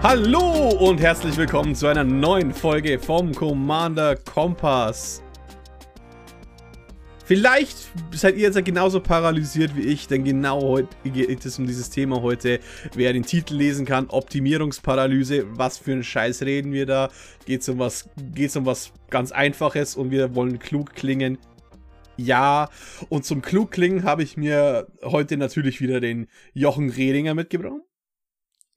Hallo und herzlich willkommen zu einer neuen Folge vom Commander Kompass. Vielleicht seid ihr jetzt genauso paralysiert wie ich, denn genau heute geht es um dieses Thema heute. Wer den Titel lesen kann, Optimierungsparalyse, was für ein Scheiß reden wir da? Geht es um was, geht's um was ganz Einfaches und wir wollen klug klingen? Ja, und zum klug klingen habe ich mir heute natürlich wieder den Jochen Redinger mitgebracht.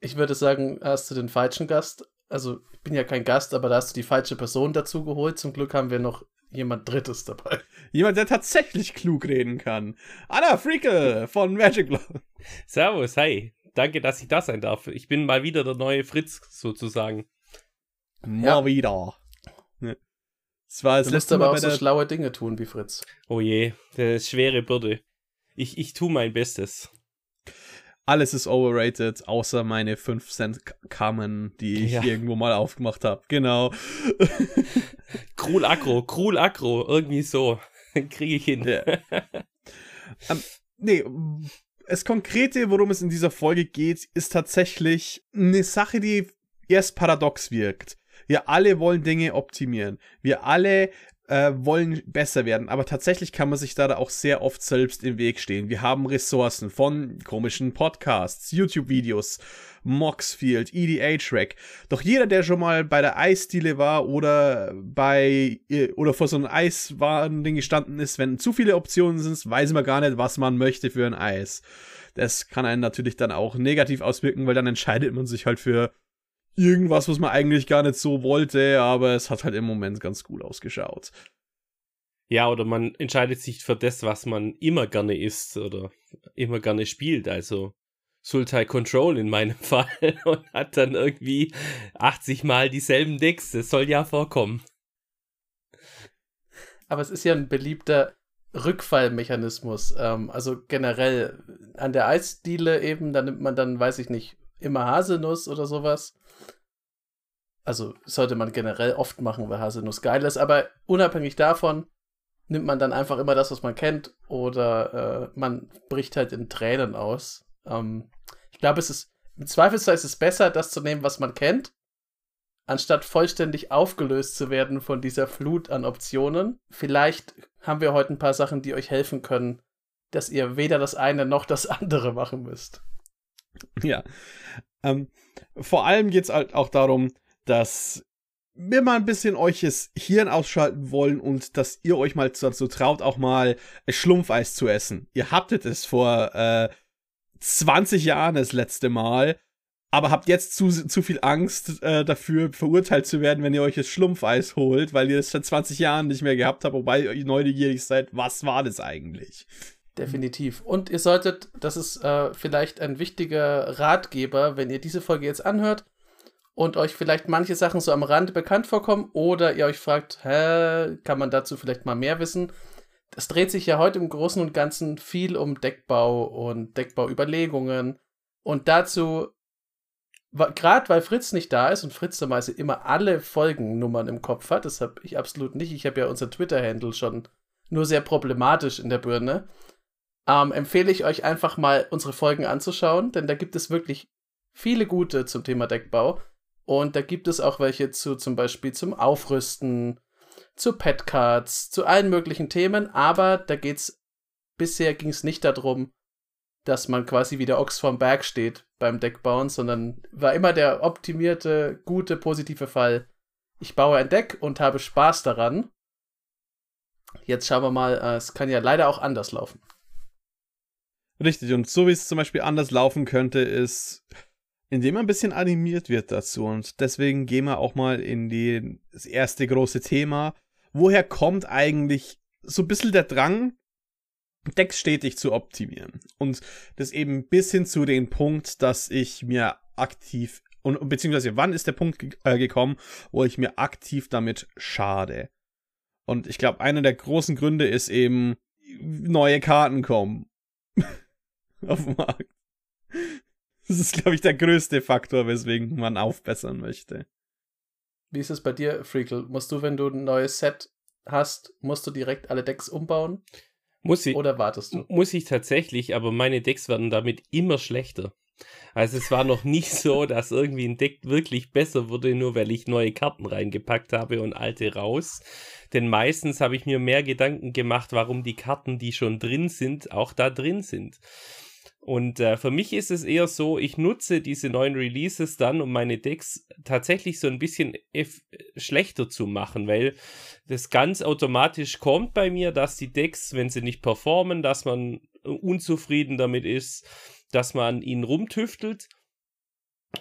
Ich würde sagen, hast du den falschen Gast. Also, ich bin ja kein Gast, aber da hast du die falsche Person dazu geholt. Zum Glück haben wir noch jemand Drittes dabei. Jemand, der tatsächlich klug reden kann. Anna Freakel von Magic Love. Servus, hi. Danke, dass ich da sein darf. Ich bin mal wieder der neue Fritz, sozusagen. Mal ja. wieder. Das war das du musst aber auch so schlaue Dinge tun wie Fritz. Oh je, das ist schwere Bürde. Ich, ich tue mein Bestes. Alles ist overrated, außer meine 5 Cent Kamen, die ich ja. irgendwo mal aufgemacht habe. Genau. Krul Akro, Krul Akro, irgendwie so. Kriege ich hin. Ja. ähm, nee, das Konkrete, worum es in dieser Folge geht, ist tatsächlich eine Sache, die erst paradox wirkt. Wir alle wollen Dinge optimieren. Wir alle äh, wollen besser werden, aber tatsächlich kann man sich da auch sehr oft selbst im Weg stehen. Wir haben Ressourcen von komischen Podcasts, YouTube-Videos, Moxfield, EDH-Rack. Doch jeder, der schon mal bei der Eisdiele war oder bei äh, oder vor so einem Eiswarending gestanden ist, wenn zu viele Optionen sind, weiß man gar nicht, was man möchte für ein Eis. Das kann einen natürlich dann auch negativ auswirken, weil dann entscheidet man sich halt für irgendwas, was man eigentlich gar nicht so wollte, aber es hat halt im Moment ganz cool ausgeschaut. Ja, oder man entscheidet sich für das, was man immer gerne isst oder immer gerne spielt. Also Sultai Control in meinem Fall und hat dann irgendwie 80 Mal dieselben Decks. Das soll ja vorkommen. Aber es ist ja ein beliebter Rückfallmechanismus. Ähm, also generell an der Eisdiele eben, da nimmt man dann, weiß ich nicht, immer Haselnuss oder sowas. Also sollte man generell oft machen, weil Haselnuss geil ist. Aber unabhängig davon nimmt man dann einfach immer das, was man kennt, oder äh, man bricht halt in Tränen aus. Ähm, ich glaube, es ist im Zweifelsfall ist es besser, das zu nehmen, was man kennt, anstatt vollständig aufgelöst zu werden von dieser Flut an Optionen. Vielleicht haben wir heute ein paar Sachen, die euch helfen können, dass ihr weder das eine noch das andere machen müsst. Ja. Ähm, vor allem geht es halt auch darum, dass wir mal ein bisschen euch das Hirn ausschalten wollen und dass ihr euch mal dazu traut, auch mal Schlumpfeis zu essen. Ihr habtet es vor äh, 20 Jahren das letzte Mal, aber habt jetzt zu, zu viel Angst äh, dafür, verurteilt zu werden, wenn ihr euch das Schlumpfeis holt, weil ihr es seit 20 Jahren nicht mehr gehabt habt, wobei ihr neugierig seid, was war das eigentlich? Definitiv. Und ihr solltet, das ist äh, vielleicht ein wichtiger Ratgeber, wenn ihr diese Folge jetzt anhört und euch vielleicht manche Sachen so am Rand bekannt vorkommen oder ihr euch fragt, hä, kann man dazu vielleicht mal mehr wissen? Es dreht sich ja heute im Großen und Ganzen viel um Deckbau und Deckbauüberlegungen und dazu, gerade weil Fritz nicht da ist und Fritz normalerweise immer alle Folgennummern im Kopf hat, das habe ich absolut nicht. Ich habe ja unser Twitter-Handle schon nur sehr problematisch in der Birne ähm, empfehle ich euch einfach mal unsere Folgen anzuschauen, denn da gibt es wirklich viele gute zum Thema Deckbau. Und da gibt es auch welche zu zum Beispiel zum Aufrüsten, zu Petcards, zu allen möglichen Themen, aber da geht's, bisher ging es nicht darum, dass man quasi wie der Ochs vorm Berg steht beim Deckbauen, sondern war immer der optimierte, gute, positive Fall. Ich baue ein Deck und habe Spaß daran. Jetzt schauen wir mal, äh, es kann ja leider auch anders laufen. Richtig, und so wie es zum Beispiel anders laufen könnte, ist, indem man ein bisschen animiert wird dazu. Und deswegen gehen wir auch mal in die, das erste große Thema. Woher kommt eigentlich so ein bisschen der Drang, Decks stetig zu optimieren? Und das eben bis hin zu dem Punkt, dass ich mir aktiv, und beziehungsweise wann ist der Punkt ge äh, gekommen, wo ich mir aktiv damit schade? Und ich glaube, einer der großen Gründe ist eben, neue Karten kommen. auf dem Markt. Das ist, glaube ich, der größte Faktor, weswegen man aufbessern möchte. Wie ist es bei dir, Freakle? Musst du, wenn du ein neues Set hast, musst du direkt alle Decks umbauen? Muss ich. Oder wartest du? Muss ich tatsächlich, aber meine Decks werden damit immer schlechter. Also es war noch nicht so, dass irgendwie ein Deck wirklich besser wurde, nur weil ich neue Karten reingepackt habe und alte raus. Denn meistens habe ich mir mehr Gedanken gemacht, warum die Karten, die schon drin sind, auch da drin sind. Und äh, für mich ist es eher so, ich nutze diese neuen Releases dann, um meine Decks tatsächlich so ein bisschen schlechter zu machen, weil das ganz automatisch kommt bei mir, dass die Decks, wenn sie nicht performen, dass man unzufrieden damit ist, dass man ihn rumtüftelt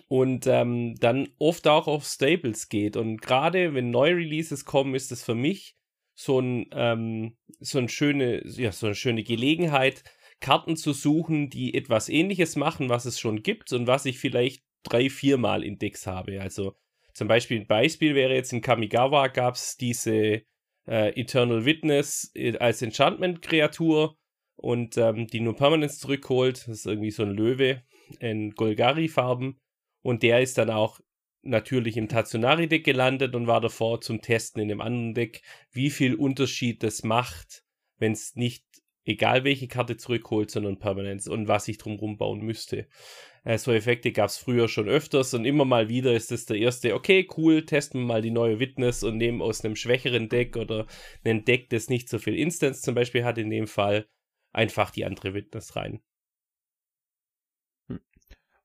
und ähm, dann oft auch auf Stables geht. Und gerade wenn neue Releases kommen, ist es für mich so, ein, ähm, so, eine schöne, ja, so eine schöne Gelegenheit, Karten zu suchen, die etwas ähnliches machen, was es schon gibt und was ich vielleicht drei, viermal in Decks habe. Also zum Beispiel ein Beispiel wäre jetzt in Kamigawa gab es diese äh, Eternal Witness äh, als Enchantment-Kreatur und ähm, die nur Permanence zurückholt. Das ist irgendwie so ein Löwe in Golgari-Farben. Und der ist dann auch natürlich im Tatsunari-Deck gelandet und war davor zum Testen in dem anderen Deck, wie viel Unterschied das macht, wenn es nicht egal welche Karte zurückholt, sondern Permanence und was ich drumherum bauen müsste. Äh, so Effekte gab es früher schon öfters und immer mal wieder ist es der erste, okay, cool, testen wir mal die neue Witness und nehmen aus einem schwächeren Deck oder ein Deck, das nicht so viel Instance zum Beispiel hat in dem Fall, einfach die andere Witness rein. Hm.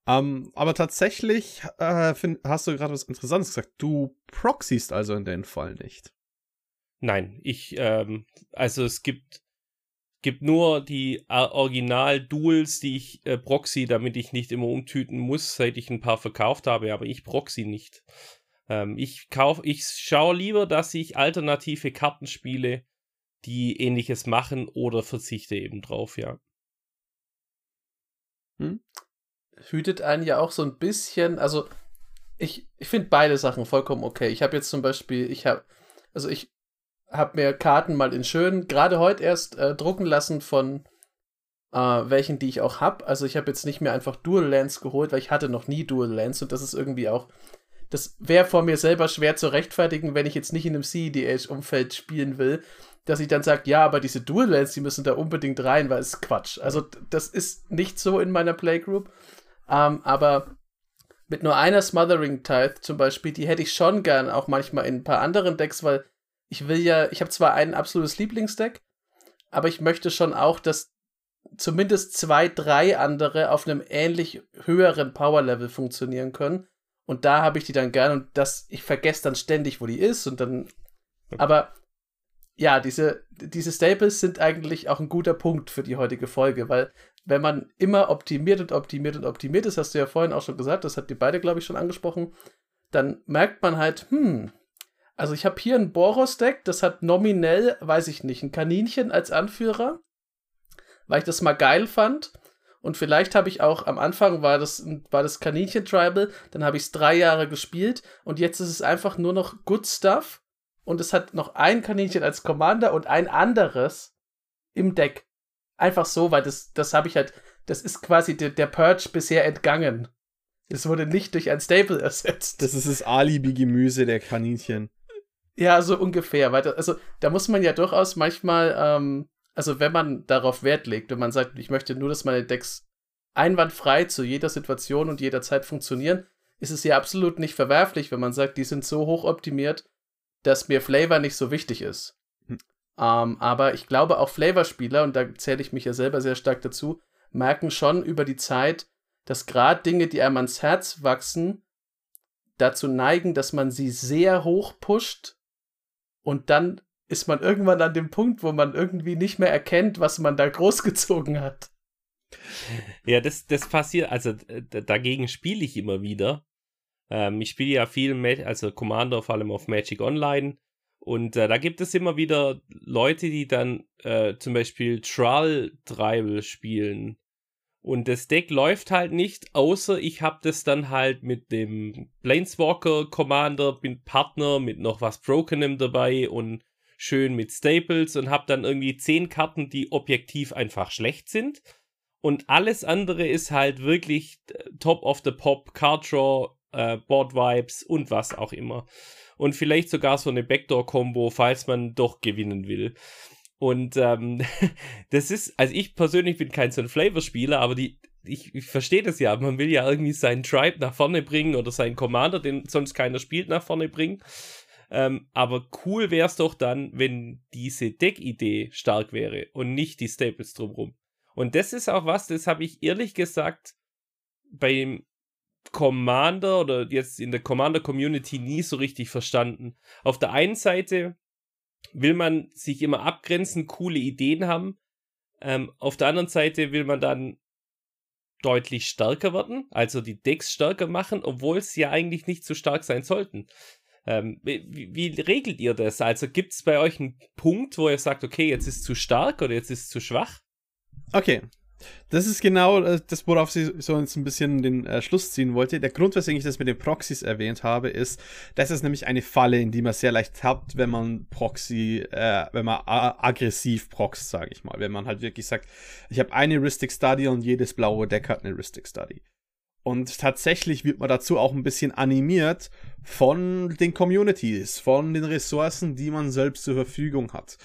Um, aber tatsächlich äh, find, hast du gerade was Interessantes gesagt. Du proxiest also in den Fall nicht. Nein, ich, ähm, also es gibt, gibt nur die äh, Original-Duels, die ich äh, proxy, damit ich nicht immer umtüten muss, seit ich ein paar verkauft habe, aber ich proxy nicht. Ähm, ich kauf, ich schaue lieber, dass ich alternative Karten spiele, die ähnliches machen oder verzichte eben drauf, ja. Hm? Hütet einen ja auch so ein bisschen, also ich, ich finde beide Sachen vollkommen okay. Ich habe jetzt zum Beispiel, ich habe, also ich habe mir Karten mal in schön, gerade heute erst äh, drucken lassen von äh, welchen, die ich auch habe. Also ich habe jetzt nicht mehr einfach Dual Lands geholt, weil ich hatte noch nie Dual Lands und das ist irgendwie auch, das wäre vor mir selber schwer zu rechtfertigen, wenn ich jetzt nicht in einem CEDH-Umfeld spielen will dass ich dann sage, ja, aber diese Dual Lands, die müssen da unbedingt rein, weil es Quatsch. Also das ist nicht so in meiner Playgroup. Ähm, aber mit nur einer Smothering Tithe zum Beispiel, die hätte ich schon gern auch manchmal in ein paar anderen Decks, weil ich will ja, ich habe zwar ein absolutes Lieblingsdeck, aber ich möchte schon auch, dass zumindest zwei, drei andere auf einem ähnlich höheren Power-Level funktionieren können. Und da habe ich die dann gern und das, ich vergesse dann ständig, wo die ist und dann. Aber ja, diese, diese Staples sind eigentlich auch ein guter Punkt für die heutige Folge, weil wenn man immer optimiert und optimiert und optimiert ist, hast du ja vorhin auch schon gesagt, das habt ihr beide, glaube ich, schon angesprochen, dann merkt man halt, hm, also ich habe hier ein Boros-Deck, das hat nominell, weiß ich nicht, ein Kaninchen als Anführer, weil ich das mal geil fand. Und vielleicht habe ich auch am Anfang war das, war das Kaninchen-Tribal, dann habe ich es drei Jahre gespielt und jetzt ist es einfach nur noch Good Stuff und es hat noch ein Kaninchen als Commander und ein anderes im Deck. Einfach so, weil das, das habe ich halt, das ist quasi der, der Purge bisher entgangen. Es wurde nicht durch ein Stable ersetzt. Das ist das Alibi-Gemüse der Kaninchen. Ja, so ungefähr. Weil da, also da muss man ja durchaus manchmal, ähm, also wenn man darauf Wert legt, wenn man sagt, ich möchte nur, dass meine Decks einwandfrei zu jeder Situation und jeder Zeit funktionieren, ist es ja absolut nicht verwerflich, wenn man sagt, die sind so hoch optimiert, dass mir Flavor nicht so wichtig ist. Hm. Ähm, aber ich glaube auch Flavor-Spieler, und da zähle ich mich ja selber sehr stark dazu, merken schon über die Zeit, dass gerade Dinge, die einem ans Herz wachsen, dazu neigen, dass man sie sehr hoch pusht und dann ist man irgendwann an dem Punkt, wo man irgendwie nicht mehr erkennt, was man da großgezogen hat. Ja, das, das passiert, also dagegen spiele ich immer wieder, ähm, ich spiele ja viel, also Commander vor allem auf Magic Online. Und äh, da gibt es immer wieder Leute, die dann äh, zum Beispiel Trull Tribal spielen. Und das Deck läuft halt nicht, außer ich habe das dann halt mit dem Planeswalker Commander, bin Partner mit noch was Brokenem dabei und schön mit Staples und habe dann irgendwie zehn Karten, die objektiv einfach schlecht sind. Und alles andere ist halt wirklich äh, Top of the Pop, Card Draw, äh, Board-Vibes und was auch immer. Und vielleicht sogar so eine Backdoor-Kombo, falls man doch gewinnen will. Und ähm, das ist, also ich persönlich bin kein ein Flavor-Spieler, aber die, ich, ich verstehe das ja, man will ja irgendwie seinen Tribe nach vorne bringen oder seinen Commander, den sonst keiner spielt, nach vorne bringen. Ähm, aber cool wäre es doch dann, wenn diese Deck-Idee stark wäre und nicht die Staples drumherum. Und das ist auch was, das habe ich ehrlich gesagt beim Commander oder jetzt in der Commander-Community nie so richtig verstanden. Auf der einen Seite will man sich immer abgrenzen, coole Ideen haben. Ähm, auf der anderen Seite will man dann deutlich stärker werden, also die Decks stärker machen, obwohl sie ja eigentlich nicht so stark sein sollten. Ähm, wie, wie, regelt ihr das? Also gibt es bei euch einen Punkt, wo ihr sagt, okay, jetzt ist zu stark oder jetzt ist zu schwach? Okay, das ist genau äh, das, worauf sie so ein bisschen den äh, Schluss ziehen wollte. Der Grund, weswegen ich das mit den Proxys erwähnt habe, ist, das ist nämlich eine Falle, in die man sehr leicht tappt, wenn man Proxy, äh, wenn man aggressiv proxt, sage ich mal. Wenn man halt wirklich sagt, ich habe eine Ristic Study und jedes blaue Deck hat eine Ristic Study. Und tatsächlich wird man dazu auch ein bisschen animiert von den Communities, von den Ressourcen, die man selbst zur Verfügung hat.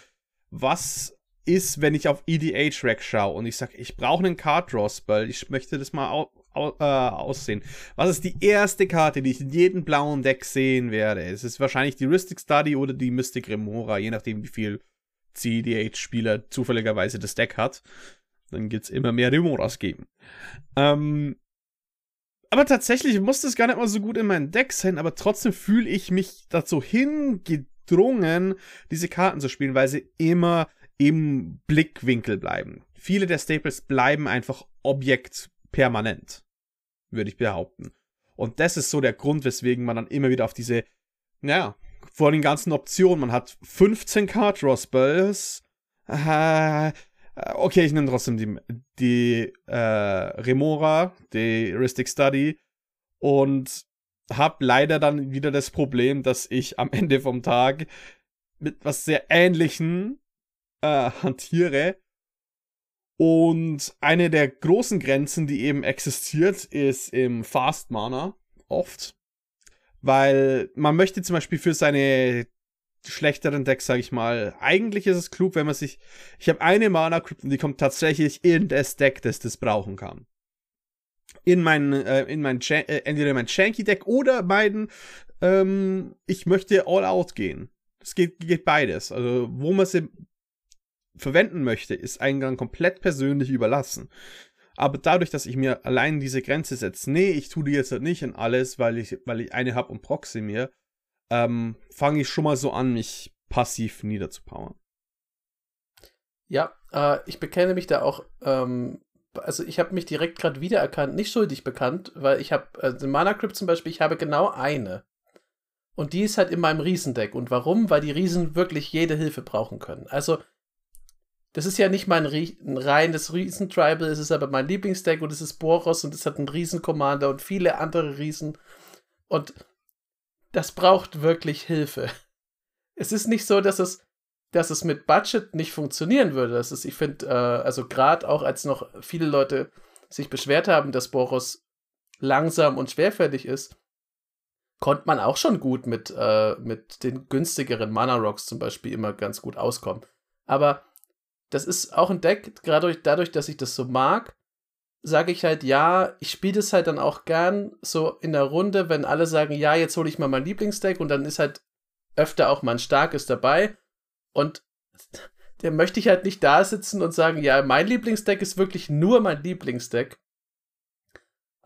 Was ist, wenn ich auf EDH-Rack schaue und ich sage, ich brauche einen Card-Draw-Spell, ich möchte das mal au au äh, aussehen. Was ist die erste Karte, die ich in jedem blauen Deck sehen werde? Es ist wahrscheinlich die Rhystic Study oder die Mystic Remora, je nachdem, wie viel CEDH-Spieler zufälligerweise das Deck hat. Dann gibt es immer mehr Remoras geben. Ähm, aber tatsächlich muss das gar nicht mal so gut in meinem Deck sein, aber trotzdem fühle ich mich dazu hingedrungen, diese Karten zu spielen, weil sie immer im Blickwinkel bleiben. Viele der Staples bleiben einfach Objekt permanent, würde ich behaupten. Und das ist so der Grund, weswegen man dann immer wieder auf diese, naja, vor den ganzen Optionen, man hat 15 Card Draw Spells, äh, okay, ich nehme trotzdem die, die äh, Remora, die Ristic Study und habe leider dann wieder das Problem, dass ich am Ende vom Tag mit was sehr Ähnlichem äh, hantiere. Und eine der großen Grenzen, die eben existiert, ist im Fast Mana oft. Weil man möchte zum Beispiel für seine schlechteren Decks, sage ich mal, eigentlich ist es klug, wenn man sich. Ich habe eine Mana Crypt und die kommt tatsächlich in das Deck, das das brauchen kann. In mein, äh, in mein, äh, entweder mein Shanky Deck oder meinen, ähm, ich möchte All Out gehen. Es geht, geht beides. Also, wo man sie verwenden möchte, ist Eingang komplett persönlich überlassen. Aber dadurch, dass ich mir allein diese Grenze setze, nee, ich tue die jetzt halt nicht in alles, weil ich, weil ich eine habe und proxy mir, ähm, fange ich schon mal so an, mich passiv niederzupowern. Ja, äh, ich bekenne mich da auch, ähm, also ich habe mich direkt gerade wiedererkannt, nicht schuldig bekannt, weil ich habe, also Mana Crypt zum Beispiel, ich habe genau eine. Und die ist halt in meinem Riesendeck. Und warum? Weil die Riesen wirklich jede Hilfe brauchen können. Also das ist ja nicht mein ein reines Riesen-Tribal, es ist aber mein Lieblingsdeck und es ist Boros und es hat einen Riesen-Commander und viele andere Riesen. Und das braucht wirklich Hilfe. Es ist nicht so, dass es, dass es mit Budget nicht funktionieren würde. Das ist, ich finde, äh, also gerade auch als noch viele Leute sich beschwert haben, dass Boros langsam und schwerfällig ist, konnte man auch schon gut mit, äh, mit den günstigeren Mana Rocks zum Beispiel immer ganz gut auskommen. Aber das ist auch ein Deck, gerade dadurch, dass ich das so mag, sage ich halt, ja, ich spiele das halt dann auch gern so in der Runde, wenn alle sagen, ja, jetzt hole ich mal mein Lieblingsdeck und dann ist halt öfter auch mal ein starkes dabei und der möchte ich halt nicht da sitzen und sagen, ja, mein Lieblingsdeck ist wirklich nur mein Lieblingsdeck.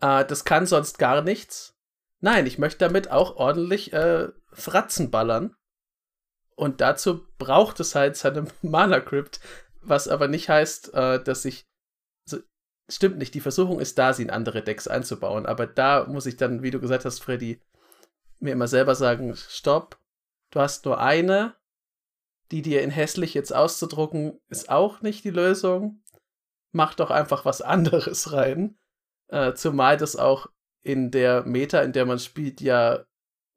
Äh, das kann sonst gar nichts. Nein, ich möchte damit auch ordentlich äh, Fratzen ballern. Und dazu braucht es halt seine Mana Crypt, was aber nicht heißt, äh, dass ich. Also, stimmt nicht, die Versuchung ist da, sie in andere Decks einzubauen. Aber da muss ich dann, wie du gesagt hast, Freddy, mir immer selber sagen: Stopp, du hast nur eine. Die dir in hässlich jetzt auszudrucken, ist auch nicht die Lösung. Mach doch einfach was anderes rein. Äh, zumal das auch in der Meta, in der man spielt, ja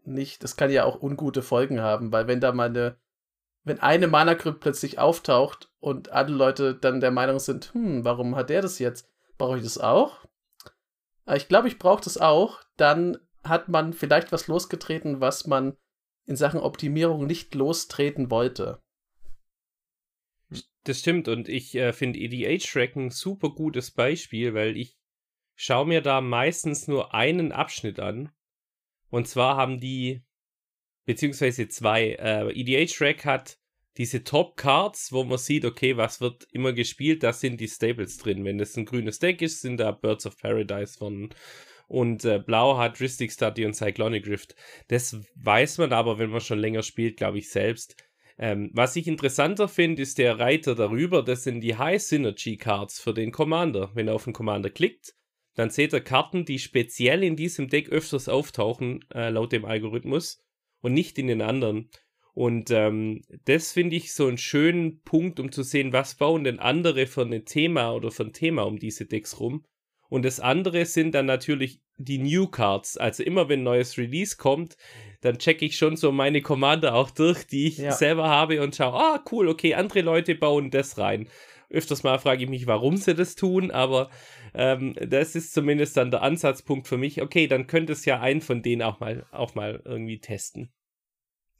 nicht, das kann ja auch ungute Folgen haben, weil wenn da mal eine wenn eine Mana Crypt plötzlich auftaucht und alle Leute dann der Meinung sind, hm, warum hat der das jetzt? Brauche ich das auch? Ah, ich glaube, ich brauche das auch. Dann hat man vielleicht was losgetreten, was man in Sachen Optimierung nicht lostreten wollte. Das stimmt und ich äh, finde EDH-Track ein super gutes Beispiel, weil ich schaue mir da meistens nur einen Abschnitt an. Und zwar haben die, beziehungsweise zwei, äh, EDH-Rack hat diese Top-Cards, wo man sieht, okay, was wird immer gespielt, da sind die Staples drin. Wenn das ein grünes Deck ist, sind da Birds of Paradise von und äh, Blau hat Ristic Study und Cyclonic Rift. Das weiß man aber, wenn man schon länger spielt, glaube ich selbst. Ähm, was ich interessanter finde, ist der Reiter darüber. Das sind die High Synergy Cards für den Commander. Wenn er auf den Commander klickt, dann seht ihr Karten, die speziell in diesem Deck öfters auftauchen, äh, laut dem Algorithmus, und nicht in den anderen. Und ähm, das finde ich so einen schönen Punkt, um zu sehen, was bauen denn andere für ein Thema oder für ein Thema um diese Decks rum. Und das andere sind dann natürlich die New Cards. Also immer wenn ein neues Release kommt, dann checke ich schon so meine Commander auch durch, die ich ja. selber habe und schaue, ah, cool, okay, andere Leute bauen das rein. Öfters mal frage ich mich, warum sie das tun, aber ähm, das ist zumindest dann der Ansatzpunkt für mich. Okay, dann könnte es ja einen von denen auch mal, auch mal irgendwie testen.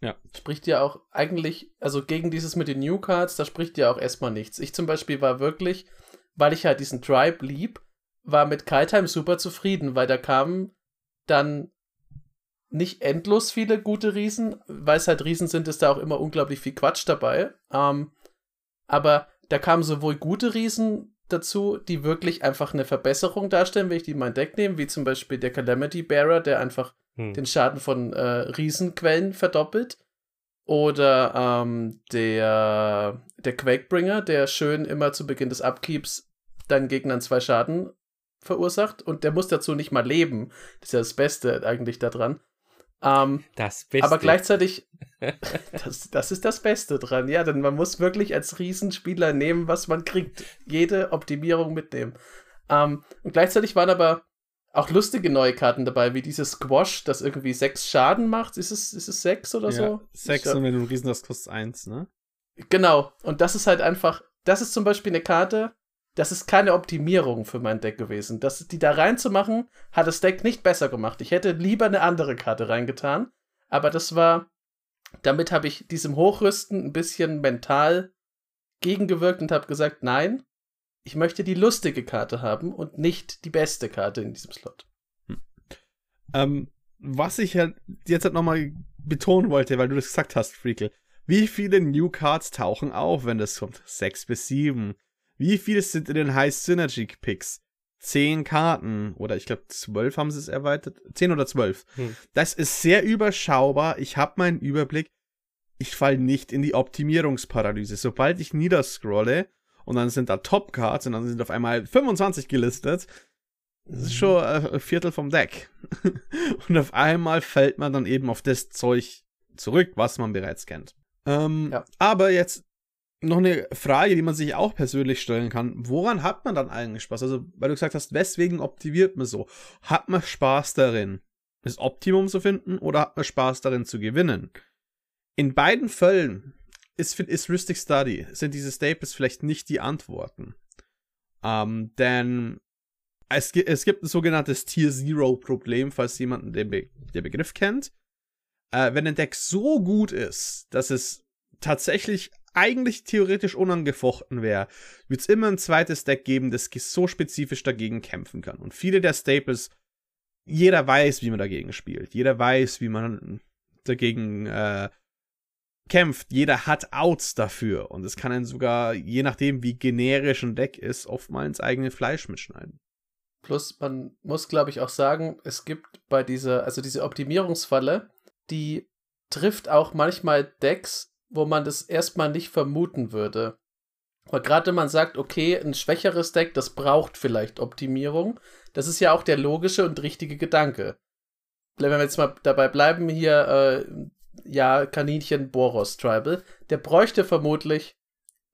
Ja. Spricht ja auch eigentlich, also gegen dieses mit den New Cards, da spricht ja auch erstmal nichts. Ich zum Beispiel war wirklich, weil ich halt diesen Tribe lieb, war mit Kaitime super zufrieden, weil da kamen dann nicht endlos viele gute Riesen, weil es halt Riesen sind, ist da auch immer unglaublich viel Quatsch dabei. Ähm, aber da kamen sowohl gute Riesen dazu, die wirklich einfach eine Verbesserung darstellen, wenn ich die in mein Deck nehme, wie zum Beispiel der Calamity Bearer, der einfach hm. den Schaden von äh, Riesenquellen verdoppelt. Oder ähm, der, der Quakebringer, der schön immer zu Beginn des Upkeeps deinen Gegnern zwei Schaden verursacht und der muss dazu nicht mal leben. Das ist ja das Beste eigentlich daran. Ähm, das Beste. Aber gleichzeitig, das, das ist das Beste dran. Ja, denn man muss wirklich als Riesenspieler nehmen, was man kriegt. Jede Optimierung mitnehmen. Ähm, und gleichzeitig waren aber auch lustige neue Karten dabei, wie dieses Squash, das irgendwie sechs Schaden macht. Ist es, ist es sechs oder ja, so? Sechs ich, und wenn du einen Riesen hast, kostet eins, ne? Genau. Und das ist halt einfach, das ist zum Beispiel eine Karte, das ist keine Optimierung für mein Deck gewesen. Das, die da reinzumachen, hat das Deck nicht besser gemacht. Ich hätte lieber eine andere Karte reingetan. Aber das war, damit habe ich diesem Hochrüsten ein bisschen mental gegengewirkt und habe gesagt, nein, ich möchte die lustige Karte haben und nicht die beste Karte in diesem Slot. Hm. Ähm, was ich jetzt halt nochmal betonen wollte, weil du das gesagt hast, Freakle. Wie viele New Cards tauchen auf, wenn das kommt? Sechs bis sieben. Wie viele sind in den High Synergy Picks? Zehn Karten oder ich glaube zwölf haben sie es erweitert. Zehn oder zwölf. Hm. Das ist sehr überschaubar. Ich habe meinen Überblick. Ich fall nicht in die Optimierungsparalyse. Sobald ich niederscrolle und dann sind da Top Cards und dann sind auf einmal 25 gelistet, das ist schon ein Viertel vom Deck. und auf einmal fällt man dann eben auf das Zeug zurück, was man bereits kennt. Ähm, ja. Aber jetzt noch eine Frage, die man sich auch persönlich stellen kann. Woran hat man dann eigentlich Spaß? Also, weil du gesagt hast, weswegen optimiert man so? Hat man Spaß darin, das Optimum zu finden oder hat man Spaß darin zu gewinnen? In beiden Fällen ist, ist Rhystic Study, sind diese Staples vielleicht nicht die Antworten. Ähm, denn es, es gibt ein sogenanntes Tier Zero Problem, falls jemand den, Be den Begriff kennt. Äh, wenn ein Deck so gut ist, dass es tatsächlich eigentlich theoretisch unangefochten wäre, wird es immer ein zweites Deck geben, das so spezifisch dagegen kämpfen kann. Und viele der Staples, jeder weiß, wie man dagegen spielt. Jeder weiß, wie man dagegen äh, kämpft. Jeder hat Outs dafür. Und es kann dann sogar, je nachdem, wie generisch ein Deck ist, oft mal ins eigene Fleisch mitschneiden. Plus, man muss, glaube ich, auch sagen, es gibt bei dieser, also diese Optimierungsfalle, die trifft auch manchmal Decks, wo man das erstmal nicht vermuten würde. Aber gerade wenn man sagt, okay, ein schwächeres Deck, das braucht vielleicht Optimierung, das ist ja auch der logische und richtige Gedanke. Wenn wir jetzt mal dabei bleiben, hier, äh, ja, Kaninchen Boros Tribal, der bräuchte vermutlich,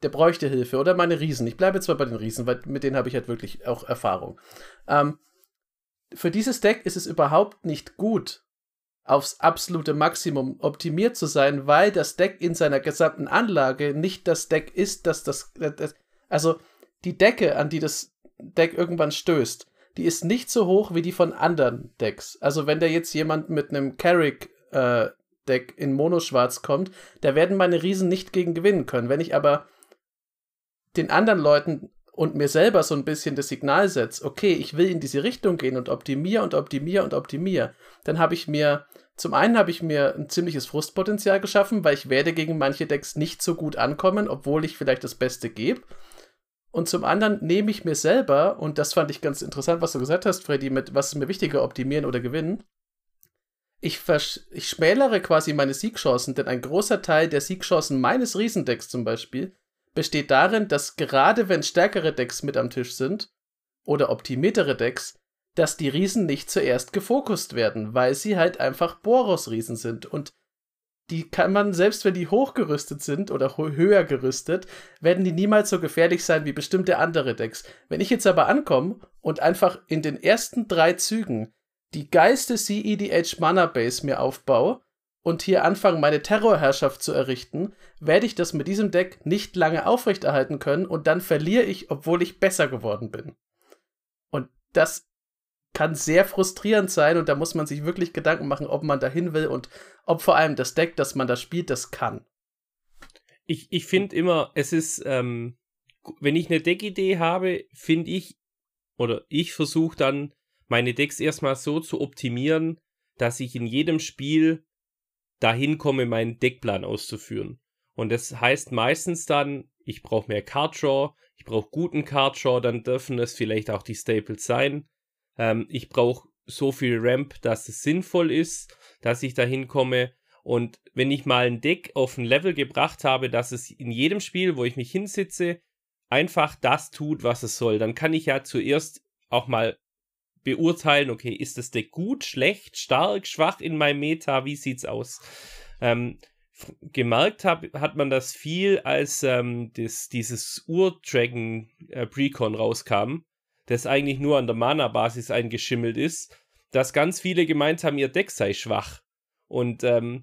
der bräuchte Hilfe oder meine Riesen. Ich bleibe jetzt mal bei den Riesen, weil mit denen habe ich halt wirklich auch Erfahrung. Ähm, für dieses Deck ist es überhaupt nicht gut, aufs absolute Maximum optimiert zu sein, weil das Deck in seiner gesamten Anlage nicht das Deck ist, das das, das also die Decke, an die das Deck irgendwann stößt, die ist nicht so hoch wie die von anderen Decks. Also wenn da jetzt jemand mit einem Carrick äh, Deck in Mono-Schwarz kommt, da werden meine Riesen nicht gegen gewinnen können. Wenn ich aber den anderen Leuten und mir selber so ein bisschen das Signal setze, okay, ich will in diese Richtung gehen und optimiere und optimiere und optimiere, dann habe ich mir, zum einen habe ich mir ein ziemliches Frustpotenzial geschaffen, weil ich werde gegen manche Decks nicht so gut ankommen, obwohl ich vielleicht das Beste gebe. Und zum anderen nehme ich mir selber, und das fand ich ganz interessant, was du gesagt hast, Freddy, mit was ist mir wichtiger, optimieren oder gewinnen. Ich, ich schmälere quasi meine Siegchancen, denn ein großer Teil der Siegchancen meines Riesendecks zum Beispiel besteht darin, dass gerade wenn stärkere Decks mit am Tisch sind oder optimiertere Decks, dass die Riesen nicht zuerst gefokust werden, weil sie halt einfach Boros-Riesen sind. Und die kann man, selbst wenn die hochgerüstet sind oder höher gerüstet, werden die niemals so gefährlich sein wie bestimmte andere Decks. Wenn ich jetzt aber ankomme und einfach in den ersten drei Zügen die geilste CEDH Mana Base mir aufbaue und hier anfange, meine Terrorherrschaft zu errichten, werde ich das mit diesem Deck nicht lange aufrechterhalten können und dann verliere ich, obwohl ich besser geworden bin. Und das kann sehr frustrierend sein und da muss man sich wirklich Gedanken machen, ob man dahin will und ob vor allem das Deck, das man da spielt, das kann. Ich, ich finde immer, es ist, ähm, wenn ich eine Deckidee habe, finde ich, oder ich versuche dann, meine Decks erstmal so zu optimieren, dass ich in jedem Spiel dahin komme, meinen Deckplan auszuführen. Und das heißt meistens dann, ich brauche mehr Carddraw, ich brauche guten Carddraw, dann dürfen es vielleicht auch die Staples sein. Ähm, ich brauche so viel Ramp, dass es sinnvoll ist, dass ich dahin komme. Und wenn ich mal ein Deck auf ein Level gebracht habe, dass es in jedem Spiel, wo ich mich hinsitze, einfach das tut, was es soll, dann kann ich ja zuerst auch mal beurteilen, okay, ist das Deck gut, schlecht, stark, schwach in meinem Meta, wie sieht's aus? Ähm, gemerkt hab, hat man das viel, als ähm, das, dieses Ur-Dragon äh, Precon rauskam, das eigentlich nur an der Mana-Basis eingeschimmelt ist, dass ganz viele gemeint haben, ihr Deck sei schwach. Und ähm,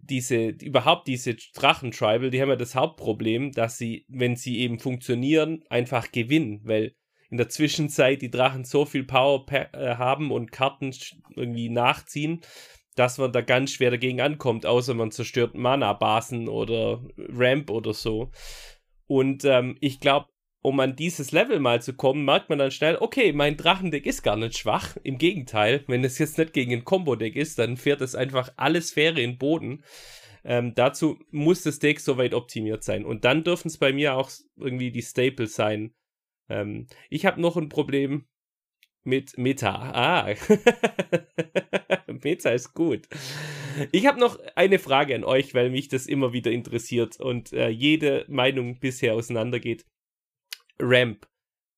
diese, überhaupt diese Drachen-Tribal, die haben ja das Hauptproblem, dass sie, wenn sie eben funktionieren, einfach gewinnen, weil in der Zwischenzeit die Drachen so viel Power äh, haben und Karten irgendwie nachziehen, dass man da ganz schwer dagegen ankommt, außer man zerstört Mana-Basen oder Ramp oder so. Und ähm, ich glaube, um an dieses Level mal zu kommen, merkt man dann schnell, okay, mein Drachendeck ist gar nicht schwach. Im Gegenteil, wenn es jetzt nicht gegen ein Combo-Deck ist, dann fährt es einfach alle Sphäre in den Boden. Ähm, dazu muss das Deck soweit optimiert sein. Und dann dürfen es bei mir auch irgendwie die Staples sein. Ähm, ich habe noch ein Problem mit Meta. Ah, Meta ist gut. Ich habe noch eine Frage an euch, weil mich das immer wieder interessiert und äh, jede Meinung bisher auseinandergeht. Ramp.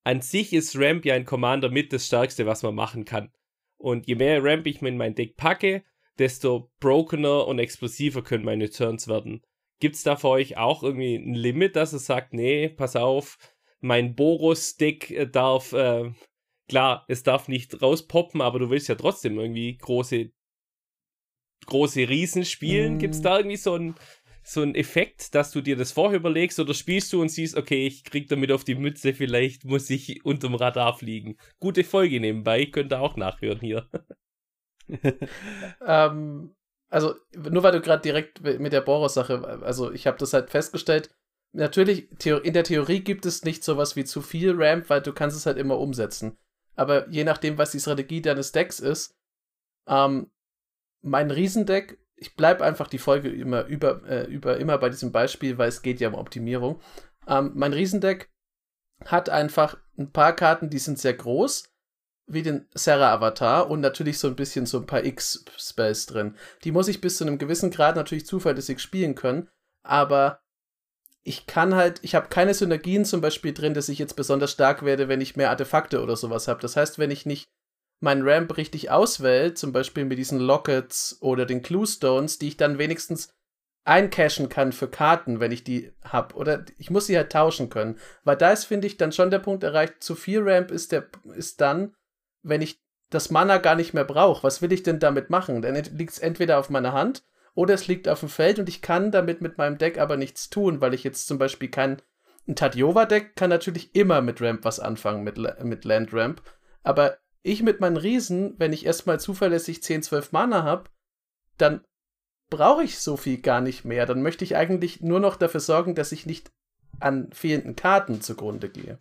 An sich ist Ramp ja ein Commander mit das Stärkste, was man machen kann. Und je mehr Ramp ich in mein Deck packe, desto brokener und explosiver können meine Turns werden. Gibt es da für euch auch irgendwie ein Limit, dass es sagt, nee, pass auf, mein Boros-Deck äh, darf, äh, klar, es darf nicht rauspoppen, aber du willst ja trotzdem irgendwie große, große Riesen spielen. Mm. Gibt es da irgendwie so ein so ein Effekt, dass du dir das vorher überlegst oder spielst du und siehst, okay, ich krieg damit auf die Mütze, vielleicht muss ich unterm Radar fliegen. Gute Folge nebenbei, könnt ihr auch nachhören hier. ähm, also, nur weil du gerade direkt mit der Boros-Sache, also ich habe das halt festgestellt, natürlich, in der Theorie gibt es nicht sowas wie zu viel Ramp, weil du kannst es halt immer umsetzen. Aber je nachdem, was die Strategie deines Decks ist, ähm, mein Riesendeck, ich bleibe einfach die Folge immer über, äh, über immer bei diesem Beispiel, weil es geht ja um Optimierung. Ähm, mein Riesendeck hat einfach ein paar Karten, die sind sehr groß, wie den Serra-Avatar und natürlich so ein bisschen so ein paar X-Spells drin. Die muss ich bis zu einem gewissen Grad natürlich zuverlässig spielen können, aber ich kann halt, ich habe keine Synergien zum Beispiel drin, dass ich jetzt besonders stark werde, wenn ich mehr Artefakte oder sowas habe. Das heißt, wenn ich nicht meinen Ramp richtig auswähle, zum Beispiel mit diesen Lockets oder den Clue Stones, die ich dann wenigstens eincashen kann für Karten, wenn ich die hab. Oder ich muss sie halt tauschen können. Weil da ist, finde ich, dann schon der Punkt erreicht, zu viel Ramp ist, der, ist dann, wenn ich das Mana gar nicht mehr brauche. Was will ich denn damit machen? Dann liegt es entweder auf meiner Hand oder es liegt auf dem Feld und ich kann damit mit meinem Deck aber nichts tun, weil ich jetzt zum Beispiel kein. Ein Tadjova-Deck kann natürlich immer mit Ramp was anfangen, mit, mit Land Ramp. Aber ich mit meinen Riesen, wenn ich erstmal zuverlässig 10, 12 Mana habe, dann brauche ich so viel gar nicht mehr. Dann möchte ich eigentlich nur noch dafür sorgen, dass ich nicht an fehlenden Karten zugrunde gehe.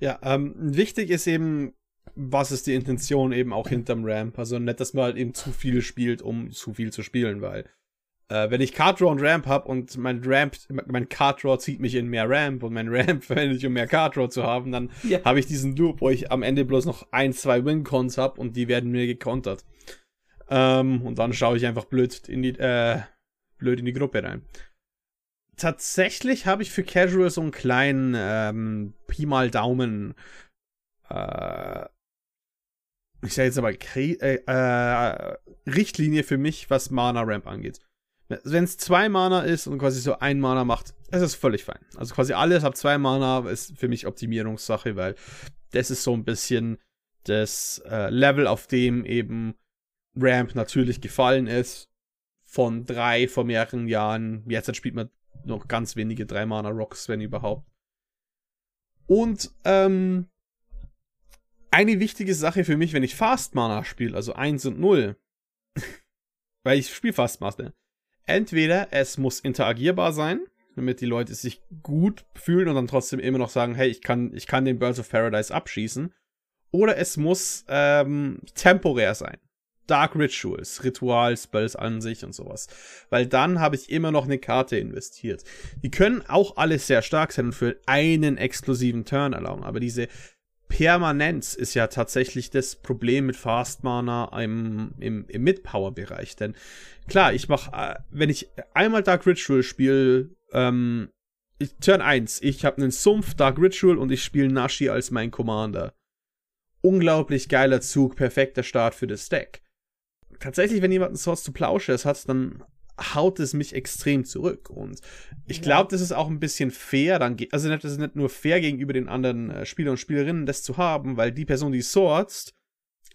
Ja, ähm, wichtig ist eben, was ist die Intention eben auch hinterm Ramp. Also nicht, dass man halt eben zu viel spielt, um zu viel zu spielen, weil äh, wenn ich Card Draw und Ramp habe und mein Ramp, mein Card Draw zieht mich in mehr Ramp und mein Ramp verwende ich, um mehr Card Draw zu haben, dann ja. habe ich diesen Loop, wo ich am Ende bloß noch ein, zwei Win-Cons habe und die werden mir gekontert. Ähm, und dann schaue ich einfach blöd in die, äh, blöd in die Gruppe rein. Tatsächlich habe ich für Casual so einen kleinen ähm, Pi mal Daumen äh, ich sage jetzt aber äh, äh, Richtlinie für mich, was Mana Ramp angeht. Wenn es zwei Mana ist und quasi so ein Mana macht, ist es völlig fein. Also quasi alles ab zwei Mana ist für mich Optimierungssache, weil das ist so ein bisschen das äh, Level, auf dem eben Ramp natürlich gefallen ist. Von drei vor mehreren Jahren. Jetzt spielt man noch ganz wenige drei Mana Rocks, wenn überhaupt. Und ähm, eine wichtige Sache für mich, wenn ich Fast Mana spiele, also 1 und 0, weil ich spiele Fast Mana, entweder es muss interagierbar sein, damit die Leute sich gut fühlen und dann trotzdem immer noch sagen, hey, ich kann, ich kann den Birds of Paradise abschießen. Oder es muss ähm, temporär sein. Dark Rituals, Ritual, Spells an sich und sowas. Weil dann habe ich immer noch eine Karte investiert. Die können auch alle sehr stark sein und für einen exklusiven Turn erlauben. Aber diese Permanenz ist ja tatsächlich das Problem mit Fast Mana im, im, im Mid-Power-Bereich. Denn klar, ich mache, äh, wenn ich einmal Dark Ritual spiele, ähm, Turn 1, ich habe einen Sumpf Dark Ritual und ich spiele Nashi als mein Commander. Unglaublich geiler Zug, perfekter Start für das Deck. Tatsächlich, wenn jemand einen Source to Plowshares hat, dann haut es mich extrem zurück. Und ich glaube, das ist auch ein bisschen fair, dann, also das ist nicht nur fair gegenüber den anderen äh, Spielern und Spielerinnen, das zu haben, weil die Person, die sorzt,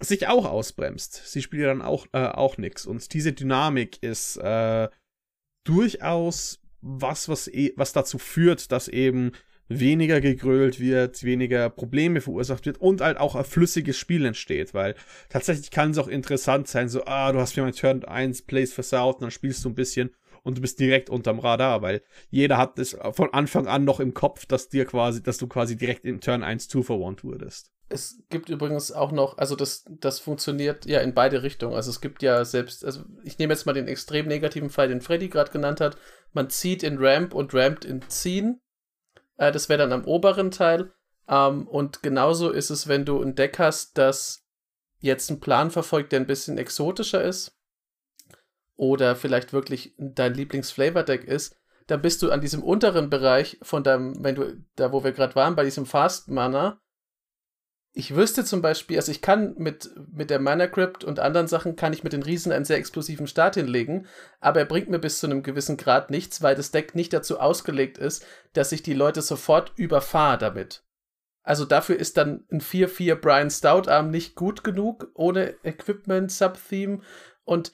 sich auch ausbremst. Sie spielt ja dann auch, äh, auch nix. Und diese Dynamik ist äh, durchaus was, was, e was dazu führt, dass eben weniger gegrölt wird, weniger Probleme verursacht wird und halt auch ein flüssiges Spiel entsteht, weil tatsächlich kann es auch interessant sein, so, ah, du hast mir mein Turn 1 Plays versaut und dann spielst du ein bisschen und du bist direkt unterm Radar, weil jeder hat es von Anfang an noch im Kopf, dass dir quasi, dass du quasi direkt in Turn 1 2 for 1 wurdest. Es gibt übrigens auch noch, also das, das funktioniert ja in beide Richtungen. Also es gibt ja selbst, also ich nehme jetzt mal den extrem negativen Fall, den Freddy gerade genannt hat. Man zieht in Ramp und rampt in Ziehen äh, das wäre dann am oberen Teil. Ähm, und genauso ist es, wenn du ein Deck hast, das jetzt einen Plan verfolgt, der ein bisschen exotischer ist. Oder vielleicht wirklich dein Lieblings-Flavor-Deck ist. Dann bist du an diesem unteren Bereich von deinem, wenn du, da wo wir gerade waren, bei diesem Fast-Mana, ich wüsste zum Beispiel, also ich kann mit, mit der Mana Crypt und anderen Sachen kann ich mit den Riesen einen sehr explosiven Start hinlegen, aber er bringt mir bis zu einem gewissen Grad nichts, weil das Deck nicht dazu ausgelegt ist, dass ich die Leute sofort überfahre damit. Also dafür ist dann ein 4-4 Brian Stout Arm nicht gut genug, ohne Equipment, Subtheme und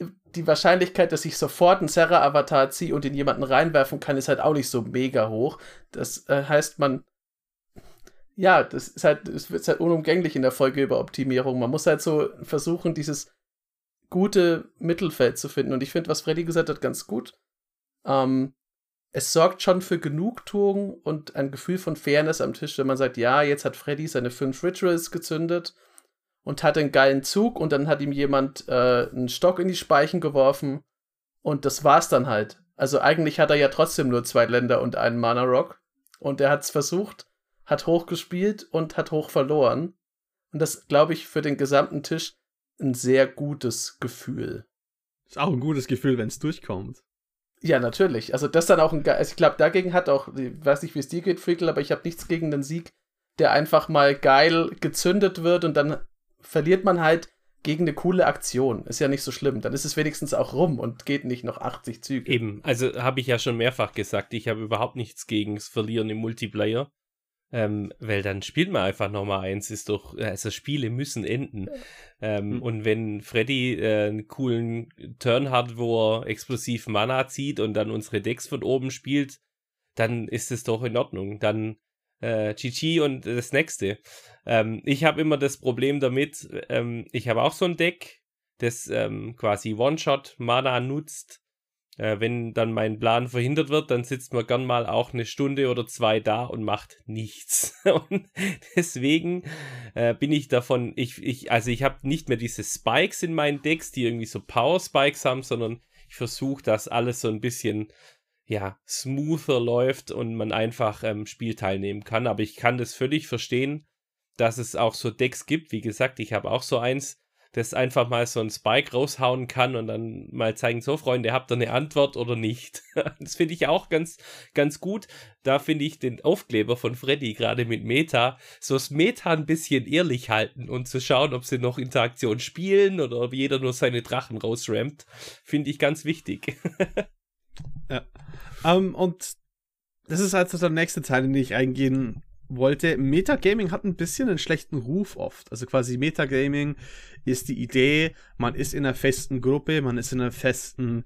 die Wahrscheinlichkeit, dass ich sofort einen Serra-Avatar ziehe und in jemanden reinwerfen kann, ist halt auch nicht so mega hoch. Das äh, heißt, man ja, das ist halt, es wird halt unumgänglich in der Folge über Optimierung. Man muss halt so versuchen, dieses gute Mittelfeld zu finden. Und ich finde, was Freddy gesagt hat, ganz gut. Ähm, es sorgt schon für Genugtuung und ein Gefühl von Fairness am Tisch, wenn man sagt, ja, jetzt hat Freddy seine fünf Rituals gezündet und hat einen geilen Zug und dann hat ihm jemand äh, einen Stock in die Speichen geworfen und das war's dann halt. Also eigentlich hat er ja trotzdem nur zwei Länder und einen Mana Rock und er hat's versucht hat hoch gespielt und hat hoch verloren. Und das, glaube ich, für den gesamten Tisch ein sehr gutes Gefühl. Ist auch ein gutes Gefühl, wenn es durchkommt. Ja, natürlich. Also das dann auch ein, also ich glaube, dagegen hat auch, ich weiß nicht, wie es dir geht, Freakle, aber ich habe nichts gegen den Sieg, der einfach mal geil gezündet wird und dann verliert man halt gegen eine coole Aktion. Ist ja nicht so schlimm. Dann ist es wenigstens auch rum und geht nicht noch 80 Züge. Eben, also habe ich ja schon mehrfach gesagt, ich habe überhaupt nichts gegen das Verlieren im Multiplayer. Ähm, weil dann spielt man einfach nochmal eins, ist doch, also Spiele müssen enden. Ähm, mhm. Und wenn Freddy äh, einen coolen Turn hat, wo er explosiv Mana zieht und dann unsere Decks von oben spielt, dann ist es doch in Ordnung. Dann äh, GG und das nächste. Ähm, ich habe immer das Problem damit, ähm, ich habe auch so ein Deck, das ähm, quasi One-Shot Mana nutzt Äh, wenn dann mein Plan verhindert wird, dann sitzt man gern mal auch eine Stunde oder zwei da und macht nichts. und deswegen äh, bin ich davon, ich, ich, also ich habe nicht mehr diese Spikes in meinen Decks, die irgendwie so Power Spikes haben, sondern ich versuche, dass alles so ein bisschen ja, smoother läuft und man einfach ähm, Spiel teilnehmen kann. Aber ich kann das völlig verstehen, dass es auch so Decks gibt. Wie gesagt, ich habe auch so eins, das einfach mal so ein Spike raushauen kann und dann mal zeigen, so Freunde, habt ihr eine Antwort oder nicht? das finde ich auch ganz, ganz gut. Da finde ich den Aufkleber von Freddy gerade mit Meta, so das Meta ein bisschen ehrlich halten und zu schauen, ob sie noch Interaktion spielen oder ob jeder nur seine Drachen rausrammt, finde ich ganz wichtig. ja. Um, ähm, und das ist also der nächste Teil, in den ich eingehen wollte. Metagaming hat ein bisschen einen schlechten Ruf oft. Also quasi Metagaming ist die Idee, man ist in einer festen Gruppe, man ist in einem festen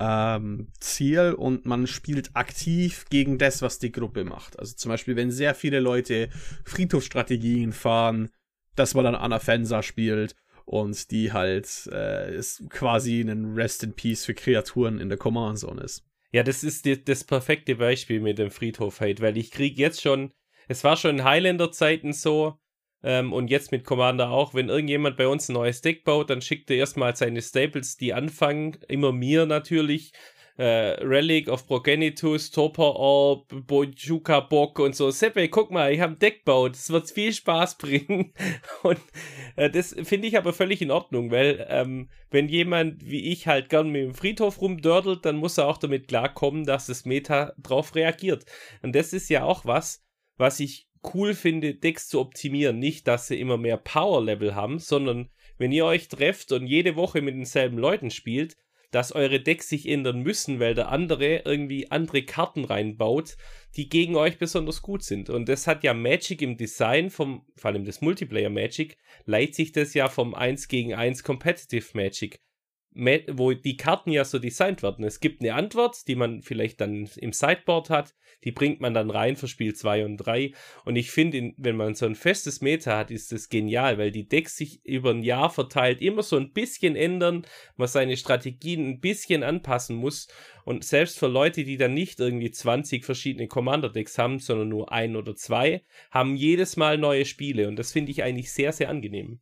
ähm, Ziel und man spielt aktiv gegen das, was die Gruppe macht. Also zum Beispiel, wenn sehr viele Leute Friedhofsstrategien fahren, dass man dann Anna Fensa spielt und die halt äh, ist quasi ein Rest in Peace für Kreaturen in der Command Zone ist. Ja, das ist das perfekte Beispiel mit dem Friedhof-Hate, weil ich kriege jetzt schon, es war schon in Highlander-Zeiten so, ähm, und jetzt mit Commander auch, wenn irgendjemand bei uns ein neues Deck baut, dann schickt er erstmal seine Staples, die anfangen, immer mir natürlich, äh, Relic of Progenitus, Torpor Orb, Bojuka Bock und so. Seppe, guck mal, ich habe ein Deck gebaut. Das wird viel Spaß bringen. Und äh, das finde ich aber völlig in Ordnung, weil ähm, wenn jemand wie ich halt gern mit dem Friedhof rumdördelt, dann muss er auch damit klarkommen, dass das Meta drauf reagiert. Und das ist ja auch was, was ich cool finde, Decks zu optimieren. Nicht, dass sie immer mehr Power-Level haben, sondern wenn ihr euch trefft und jede Woche mit denselben Leuten spielt, dass eure Decks sich ändern müssen, weil der andere irgendwie andere Karten reinbaut, die gegen euch besonders gut sind. Und das hat ja Magic im Design vom, vor allem das Multiplayer Magic, leitet sich das ja vom 1 gegen 1 Competitive Magic wo die Karten ja so designt werden. Es gibt eine Antwort, die man vielleicht dann im Sideboard hat, die bringt man dann rein für Spiel 2 und 3. Und ich finde, wenn man so ein festes Meta hat, ist das genial, weil die Decks sich über ein Jahr verteilt immer so ein bisschen ändern, man seine Strategien ein bisschen anpassen muss. Und selbst für Leute, die dann nicht irgendwie 20 verschiedene Commander-Decks haben, sondern nur ein oder zwei, haben jedes Mal neue Spiele. Und das finde ich eigentlich sehr, sehr angenehm.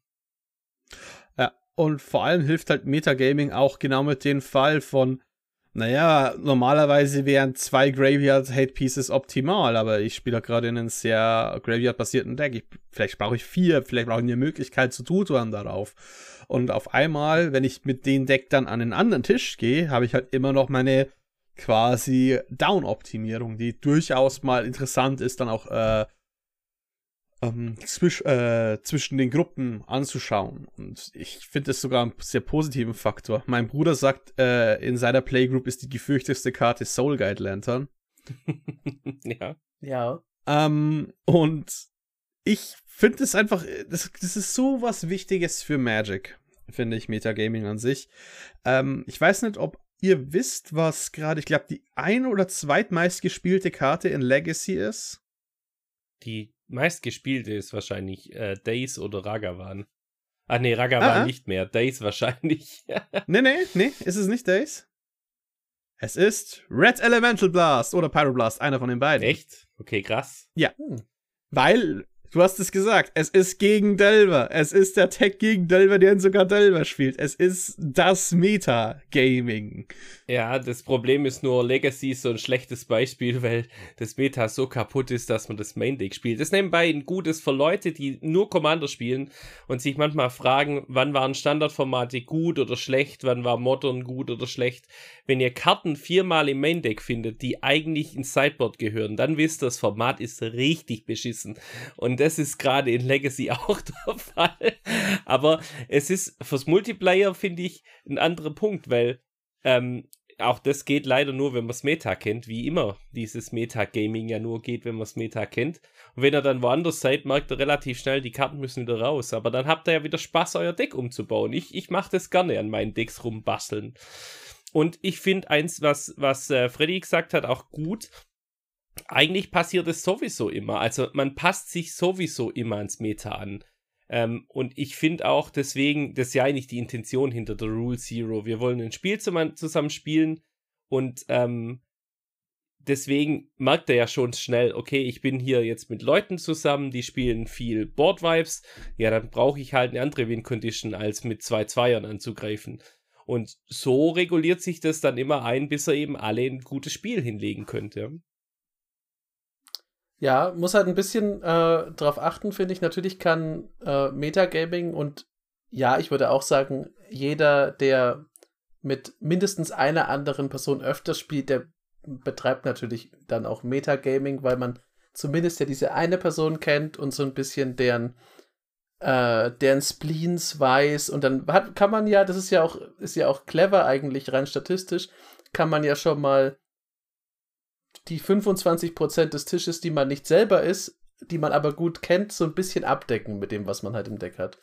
Und vor allem hilft halt Metagaming auch genau mit dem Fall von, naja, normalerweise wären zwei Graveyard Hate Pieces optimal, aber ich spiele gerade in einem sehr Graveyard-basierten Deck. Ich, vielleicht brauche ich vier, vielleicht brauche ich eine Möglichkeit zu tutoren darauf. Und auf einmal, wenn ich mit dem Deck dann an den anderen Tisch gehe, habe ich halt immer noch meine quasi Down-Optimierung, die durchaus mal interessant ist, dann auch äh, ähm, zwisch, äh, zwischen den Gruppen anzuschauen. Und ich finde es sogar einen sehr positiven Faktor. Mein Bruder sagt, äh, in seiner Playgroup ist die gefürchteste Karte Soul Guide Lantern. ja. Ja. Ähm, und ich finde es einfach, das, das ist so was Wichtiges für Magic, finde ich, Metagaming an sich. Ähm, ich weiß nicht, ob ihr wisst, was gerade, ich glaube, die ein- oder zweitmeist gespielte Karte in Legacy ist. Die meistgespielte ist wahrscheinlich äh, Days oder Ragavan. Ach nee, Ragavan ah, ah. nicht mehr. Days wahrscheinlich. nee, nee, nee, ist es nicht Days? Es ist Red Elemental Blast oder Pyroblast, einer von den beiden. Echt? Okay, krass. Ja. Hm. Weil Du hast es gesagt. Es ist gegen Delver. Es ist der Tech gegen Delver, der sogar Delver spielt. Es ist das Meta-Gaming. Ja, das Problem ist nur, Legacy ist so ein schlechtes Beispiel, weil das Meta so kaputt ist, dass man das Main Deck spielt. Das ist nebenbei ein gutes für Leute, die nur Commander spielen und sich manchmal fragen, wann waren Standardformate gut oder schlecht, wann war Modern gut oder schlecht. Wenn ihr Karten viermal im Main Deck findet, die eigentlich ins Sideboard gehören, dann wisst ihr, das Format ist richtig beschissen. Und das ist gerade in Legacy auch der Fall. Aber es ist fürs Multiplayer, finde ich, ein anderer Punkt, weil ähm, auch das geht leider nur, wenn man das Meta kennt, wie immer dieses Meta-Gaming ja nur geht, wenn man das Meta kennt. Und wenn ihr dann woanders seid, merkt ihr relativ schnell, die Karten müssen wieder raus. Aber dann habt ihr ja wieder Spaß, euer Deck umzubauen. Ich, ich mache das gerne an meinen Decks rumbasteln. Und ich finde eins, was, was äh, Freddy gesagt hat, auch gut eigentlich passiert es sowieso immer. Also man passt sich sowieso immer ans Meta an. Ähm, und ich finde auch deswegen, das ist ja eigentlich die Intention hinter der Rule Zero. Wir wollen ein Spiel zusammen spielen Und ähm, deswegen merkt er ja schon schnell, okay, ich bin hier jetzt mit Leuten zusammen, die spielen viel Board Vibes. Ja, dann brauche ich halt eine andere Win Condition, als mit zwei Zweiern anzugreifen. Und so reguliert sich das dann immer ein, bis er eben alle ein gutes Spiel hinlegen könnte. Ja, muss halt ein bisschen äh, drauf achten, finde ich. Natürlich kann äh, Metagaming und ja, ich würde auch sagen, jeder, der mit mindestens einer anderen Person öfter spielt, der betreibt natürlich dann auch Metagaming, weil man zumindest ja diese eine Person kennt und so ein bisschen deren äh, deren Spleens weiß und dann hat, kann man ja, das ist ja auch ist ja auch clever eigentlich rein statistisch, kann man ja schon mal die 25% des Tisches, die man nicht selber ist, die man aber gut kennt, so ein bisschen abdecken mit dem, was man halt im Deck hat.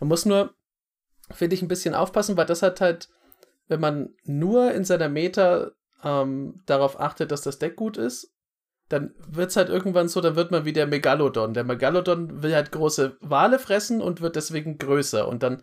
Man muss nur, finde ich, ein bisschen aufpassen, weil das hat halt, wenn man nur in seiner Meta ähm, darauf achtet, dass das Deck gut ist, dann wird es halt irgendwann so, dann wird man wie der Megalodon. Der Megalodon will halt große Wale fressen und wird deswegen größer. Und dann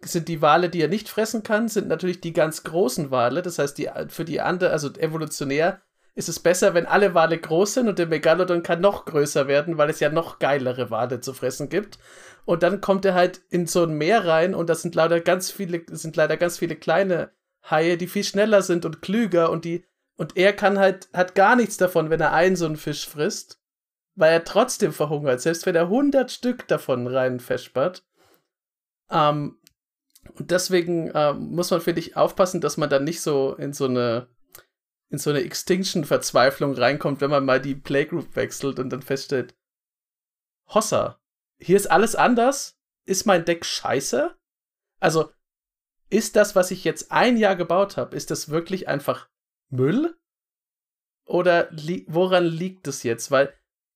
sind die Wale, die er nicht fressen kann, sind natürlich die ganz großen Wale. Das heißt, die, für die andere, also evolutionär, ist es besser, wenn alle Wale groß sind und der Megalodon kann noch größer werden, weil es ja noch geilere Wale zu fressen gibt. Und dann kommt er halt in so ein Meer rein und das sind leider ganz viele, sind leider ganz viele kleine Haie, die viel schneller sind und klüger und die, und er kann halt, hat gar nichts davon, wenn er einen so einen Fisch frisst, weil er trotzdem verhungert, selbst wenn er 100 Stück davon rein festspart. Ähm, und deswegen äh, muss man, finde ich, aufpassen, dass man dann nicht so in so eine in so eine Extinction-Verzweiflung reinkommt, wenn man mal die Playgroup wechselt und dann feststellt, Hossa, hier ist alles anders? Ist mein Deck scheiße? Also, ist das, was ich jetzt ein Jahr gebaut habe, ist das wirklich einfach Müll? Oder li woran liegt es jetzt? Weil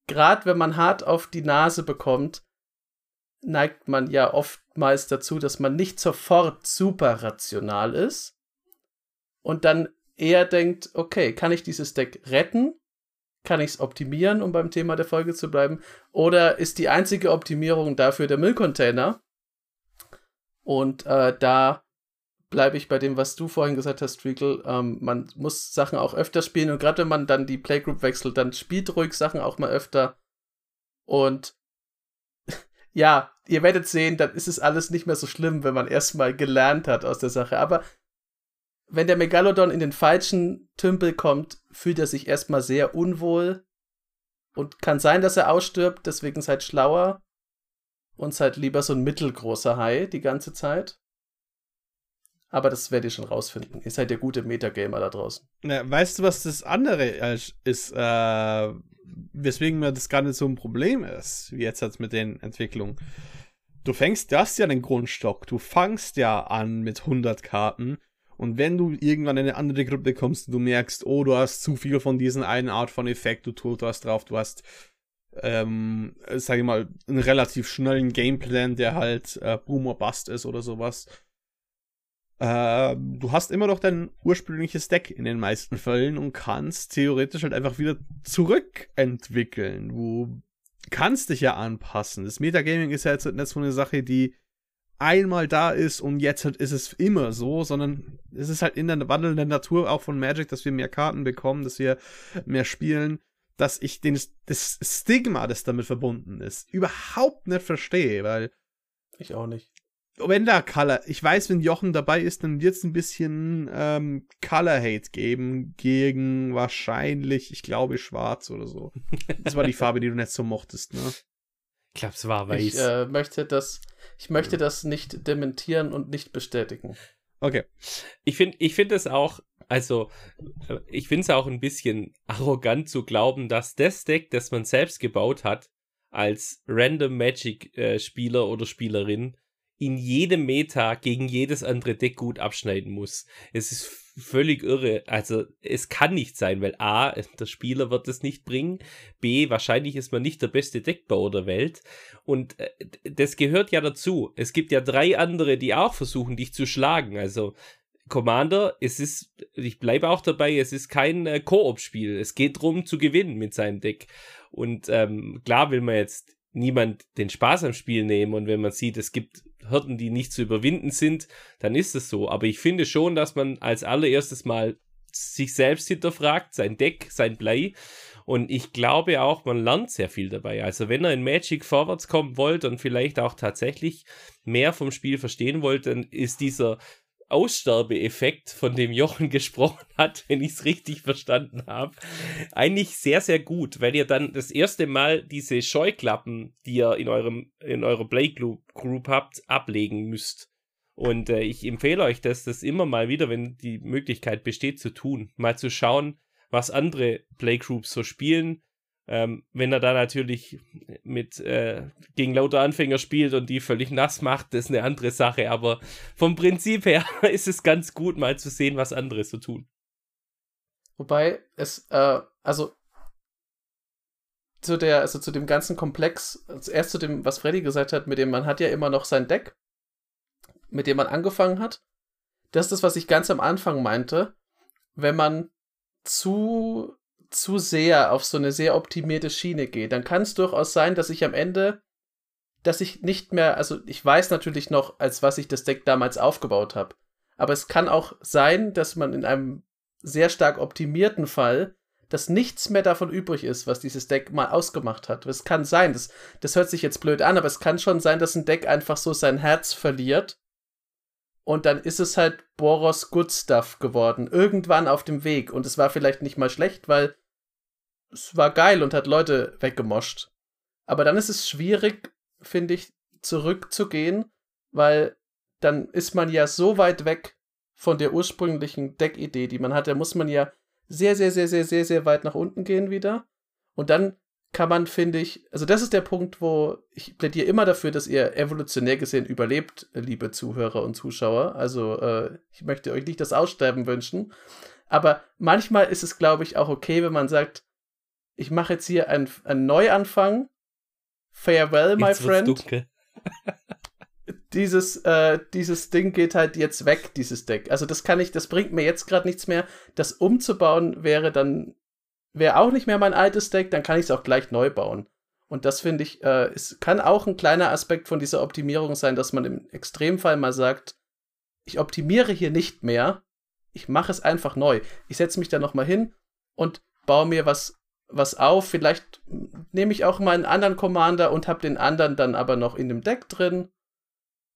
gerade wenn man hart auf die Nase bekommt, neigt man ja oftmals dazu, dass man nicht sofort super rational ist und dann eher denkt, okay, kann ich dieses Deck retten? Kann ich es optimieren, um beim Thema der Folge zu bleiben? Oder ist die einzige Optimierung dafür der Müllcontainer? Und äh, da bleibe ich bei dem, was du vorhin gesagt hast, Treacle. Ähm, man muss Sachen auch öfter spielen und gerade wenn man dann die Playgroup wechselt, dann spielt ruhig Sachen auch mal öfter. Und ja, ihr werdet sehen, dann ist es alles nicht mehr so schlimm, wenn man erstmal gelernt hat aus der Sache. Aber wenn der Megalodon in den falschen Tümpel kommt, fühlt er sich erstmal sehr unwohl. Und kann sein, dass er ausstirbt, deswegen seid schlauer. Und seid lieber so ein mittelgroßer Hai die ganze Zeit. Aber das werdet ihr schon rausfinden. Ihr seid ja gute Metagamer da draußen. Ja, weißt du, was das andere ist, äh, weswegen mir das gar nicht so ein Problem ist, wie jetzt halt mit den Entwicklungen. Du fängst, du hast ja den Grundstock, du fangst ja an mit 100 Karten und wenn du irgendwann in eine andere Gruppe kommst und du merkst, oh, du hast zu viel von diesen einen Art von Effekt, du tust was drauf, du hast, ähm, sag ich mal, einen relativ schnellen Gameplan, der halt äh, Boom or Bust ist oder sowas. Äh, du hast immer noch dein ursprüngliches Deck in den meisten Fällen und kannst theoretisch halt einfach wieder zurückentwickeln. Du kannst dich ja anpassen. Das Metagaming ist ja jetzt nicht so eine Sache, die einmal da ist und jetzt halt ist es immer so, sondern es ist halt in der wandelnden Natur auch von Magic, dass wir mehr Karten bekommen, dass wir mehr spielen, dass ich den, das Stigma, das damit verbunden ist, überhaupt nicht verstehe, weil. Ich auch nicht. Wenn da Color, ich weiß, wenn Jochen dabei ist, dann wird es ein bisschen ähm, Color Hate geben gegen wahrscheinlich, ich glaube, schwarz oder so. Das war die Farbe, die du nicht so mochtest, ne? Ich glaube, es war weiß. Ich äh, möchte das, ich möchte das nicht dementieren und nicht bestätigen. Okay. Ich finde ich finde es auch, also, ich finde es auch ein bisschen arrogant zu glauben, dass das Deck, das man selbst gebaut hat, als Random Magic äh, Spieler oder Spielerin in jedem Meta gegen jedes andere Deck gut abschneiden muss. Es ist völlig irre. Also es kann nicht sein, weil A, der Spieler wird es nicht bringen, B, wahrscheinlich ist man nicht der beste Deckbauer der Welt und äh, das gehört ja dazu. Es gibt ja drei andere, die auch versuchen, dich zu schlagen. Also Commander, es ist, ich bleibe auch dabei, es ist kein äh, Koop-Spiel. Es geht darum zu gewinnen mit seinem Deck. Und ähm, klar will man jetzt niemand den Spaß am Spiel nehmen und wenn man sieht, es gibt Hürden, die nicht zu überwinden sind, dann ist es so. Aber ich finde schon, dass man als allererstes mal sich selbst hinterfragt, sein Deck, sein Play. Und ich glaube auch, man lernt sehr viel dabei. Also wenn ihr in Magic vorwärts kommen wollt und vielleicht auch tatsächlich mehr vom Spiel verstehen wollt, dann ist dieser Aussterbeeffekt, von dem Jochen gesprochen hat, wenn ich es richtig verstanden habe, eigentlich sehr, sehr gut, weil ihr dann das erste Mal diese Scheuklappen, die ihr in eurem in eurer Play Group habt, ablegen müsst. Und äh, ich empfehle euch das, das immer mal wieder, wenn die Möglichkeit besteht, zu tun. Mal zu schauen, was andere Playgroups so spielen. Ähm, wenn er da natürlich mit äh, gegen lauter Anfänger spielt und die völlig nass macht, ist eine andere Sache. Aber vom Prinzip her ist es ganz gut, mal zu sehen, was andere so tun. Wobei es, äh, also zu der, also zu dem ganzen Komplex, erst zu dem, was Freddy gesagt hat, mit dem man hat ja immer noch sein Deck mit dem man angefangen hat. Das ist das, was ich ganz am Anfang meinte. Wenn man zu, zu sehr auf so eine sehr optimierte Schiene geht, dann kann es durchaus sein, dass ich am Ende, dass ich nicht mehr, also ich weiß natürlich noch, als was ich das Deck damals aufgebaut habe. Aber es kann auch sein, dass man in einem sehr stark optimierten Fall, dass nichts mehr davon übrig ist, was dieses Deck mal ausgemacht hat. Es kann sein, das, das hört sich jetzt blöd an, aber es kann schon sein, dass ein Deck einfach so sein Herz verliert und dann ist es halt Boros Good Stuff geworden. Irgendwann auf dem Weg. Und es war vielleicht nicht mal schlecht, weil es war geil und hat Leute weggemoscht. Aber dann ist es schwierig, finde ich, zurückzugehen, weil dann ist man ja so weit weg von der ursprünglichen Deckidee, die man hatte, muss man ja sehr, sehr, sehr, sehr, sehr, sehr weit nach unten gehen wieder. Und dann kann man, finde ich, also das ist der Punkt, wo ich plädiere immer dafür, dass ihr evolutionär gesehen überlebt, liebe Zuhörer und Zuschauer. Also äh, ich möchte euch nicht das Aussterben wünschen. Aber manchmal ist es, glaube ich, auch okay, wenn man sagt, ich mache jetzt hier einen, einen Neuanfang. Farewell, my jetzt friend. Dunkel. dieses, äh, dieses Ding geht halt jetzt weg, dieses Deck. Also das kann ich, das bringt mir jetzt gerade nichts mehr. Das umzubauen wäre dann wäre auch nicht mehr mein altes Deck, dann kann ich es auch gleich neu bauen. Und das finde ich, äh, es kann auch ein kleiner Aspekt von dieser Optimierung sein, dass man im Extremfall mal sagt, ich optimiere hier nicht mehr, ich mache es einfach neu. Ich setze mich da nochmal hin und baue mir was, was auf. Vielleicht nehme ich auch mal einen anderen Commander und habe den anderen dann aber noch in dem Deck drin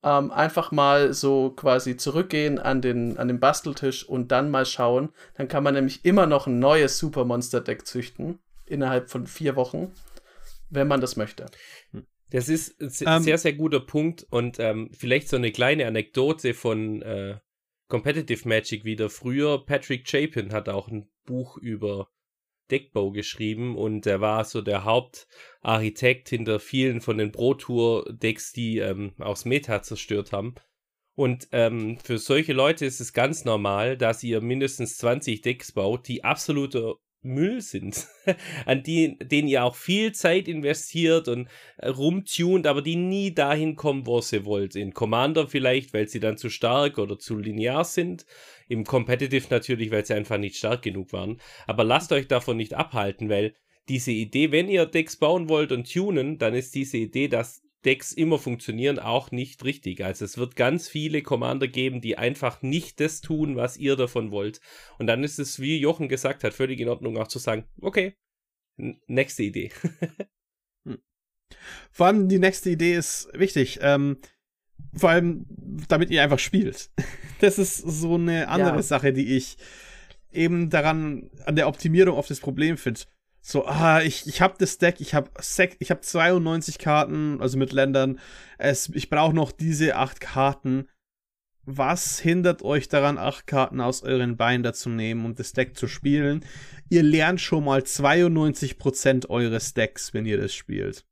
ähm, einfach mal so quasi zurückgehen an den, an den Basteltisch und dann mal schauen. Dann kann man nämlich immer noch ein neues Supermonster-Deck züchten innerhalb von vier Wochen, wenn man das möchte. Das ist ein um, ähm, sehr, sehr guter Punkt und ähm, vielleicht so eine kleine Anekdote von äh, Competitive Magic wieder. Früher, Patrick Chapin hat auch ein Buch über Deckbau geschrieben und er war so der Hauptarchitekt hinter vielen von den Pro Tour Decks, die ähm, aus Meta zerstört haben. Und ähm, für solche Leute ist es ganz normal, dass ihr mindestens 20 Decks baut, die absoluter Müll sind, an die, denen ihr auch viel Zeit investiert und äh, rumtunt, aber die nie dahin kommen, wo sie wollt. In Commander vielleicht, weil sie dann zu stark oder zu linear sind im Competitive natürlich, weil sie einfach nicht stark genug waren. Aber lasst euch davon nicht abhalten, weil diese Idee, wenn ihr Decks bauen wollt und tunen, dann ist diese Idee, dass Decks immer funktionieren, auch nicht richtig. Also es wird ganz viele Commander geben, die einfach nicht das tun, was ihr davon wollt. Und dann ist es, wie Jochen gesagt hat, völlig in Ordnung auch zu sagen, okay, nächste Idee. Hm. Vor allem die nächste Idee ist wichtig. Ähm, vor allem, damit ihr einfach spielt. Das ist so eine andere ja. Sache, die ich eben daran, an der Optimierung auf das Problem finde. So, ah, ich, ich habe das Deck, ich habe ich hab 92 Karten, also mit Ländern. Es, ich brauche noch diese acht Karten. Was hindert euch daran, acht Karten aus euren Binder zu nehmen und das Deck zu spielen? Ihr lernt schon mal 92% eures Decks, wenn ihr das spielt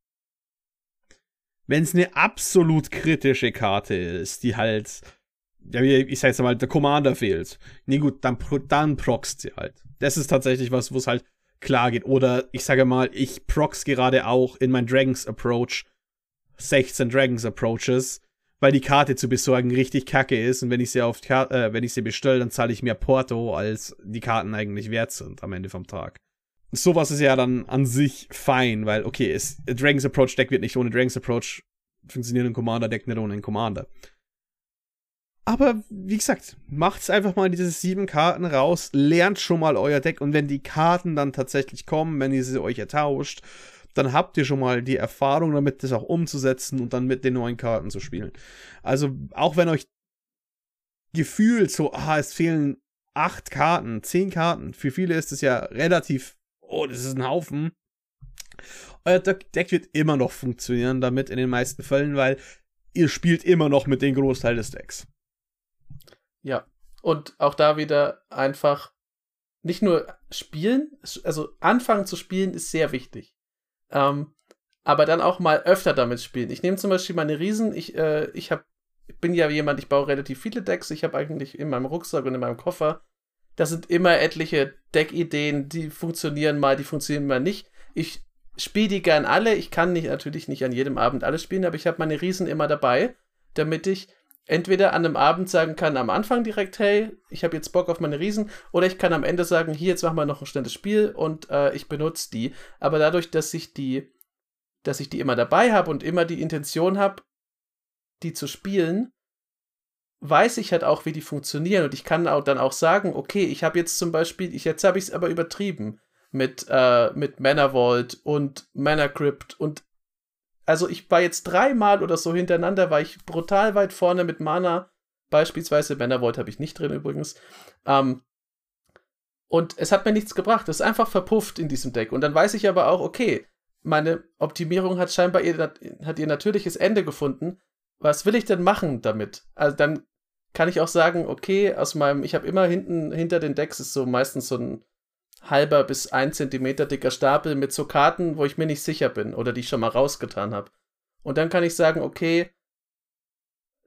wenn es eine absolut kritische Karte ist, die halt, ja, ich sag jetzt mal, der Commander fehlt. Nee, gut, dann, dann proxt sie halt. Das ist tatsächlich was, wo es halt klar geht. Oder ich sage mal, ich prox gerade auch in mein Dragons Approach 16 Dragons Approaches, weil die Karte zu besorgen richtig kacke ist und wenn ich sie auf äh, wenn ich sie bestelle, dann zahle ich mehr Porto, als die Karten eigentlich wert sind am Ende vom Tag sowas ist ja dann an sich fein, weil, okay, es, Dragon's Approach Deck wird nicht ohne Dragon's Approach funktionieren, ein Commander Deck nicht ohne einen Commander. Aber wie gesagt, macht's einfach mal diese sieben Karten raus, lernt schon mal euer Deck und wenn die Karten dann tatsächlich kommen, wenn ihr sie euch ertauscht, dann habt ihr schon mal die Erfahrung damit, das auch umzusetzen und dann mit den neuen Karten zu spielen. Also auch wenn euch gefühlt so, ah, es fehlen acht Karten, zehn Karten, für viele ist es ja relativ, oh, das ist ein Haufen. Euer Deck wird immer noch funktionieren damit in den meisten Fällen, weil ihr spielt immer noch mit dem Großteil des Decks. Ja, und auch da wieder einfach nicht nur spielen, also anfangen zu spielen ist sehr wichtig. Ähm, aber dann auch mal öfter damit spielen. Ich nehme zum Beispiel meine Riesen. Ich, äh, ich hab, bin ja jemand, ich baue relativ viele Decks. Ich habe eigentlich in meinem Rucksack und in meinem Koffer. Das sind immer etliche Deckideen, die funktionieren mal, die funktionieren mal nicht. Ich spiele die gern alle. Ich kann nicht, natürlich nicht an jedem Abend alles spielen, aber ich habe meine Riesen immer dabei, damit ich entweder an einem Abend sagen kann, am Anfang direkt, hey, ich habe jetzt Bock auf meine Riesen, oder ich kann am Ende sagen, hier, jetzt machen wir noch ein schnelles Spiel und äh, ich benutze die. Aber dadurch, dass ich die, dass ich die immer dabei habe und immer die Intention habe, die zu spielen, weiß ich halt auch, wie die funktionieren und ich kann auch dann auch sagen, okay, ich habe jetzt zum Beispiel, ich, jetzt habe ich es aber übertrieben mit, äh, mit Mana Vault und Mana Crypt und also ich war jetzt dreimal oder so hintereinander, war ich brutal weit vorne mit Mana. Beispielsweise Bannervolt habe ich nicht drin übrigens. Ähm, und es hat mir nichts gebracht. Es ist einfach verpufft in diesem Deck. Und dann weiß ich aber auch, okay, meine Optimierung hat scheinbar ihr, hat ihr natürliches Ende gefunden. Was will ich denn machen damit? Also dann kann ich auch sagen, okay, aus meinem, ich habe immer hinten hinter den Decks ist so meistens so ein halber bis ein Zentimeter dicker Stapel mit so Karten, wo ich mir nicht sicher bin oder die ich schon mal rausgetan habe. Und dann kann ich sagen, okay,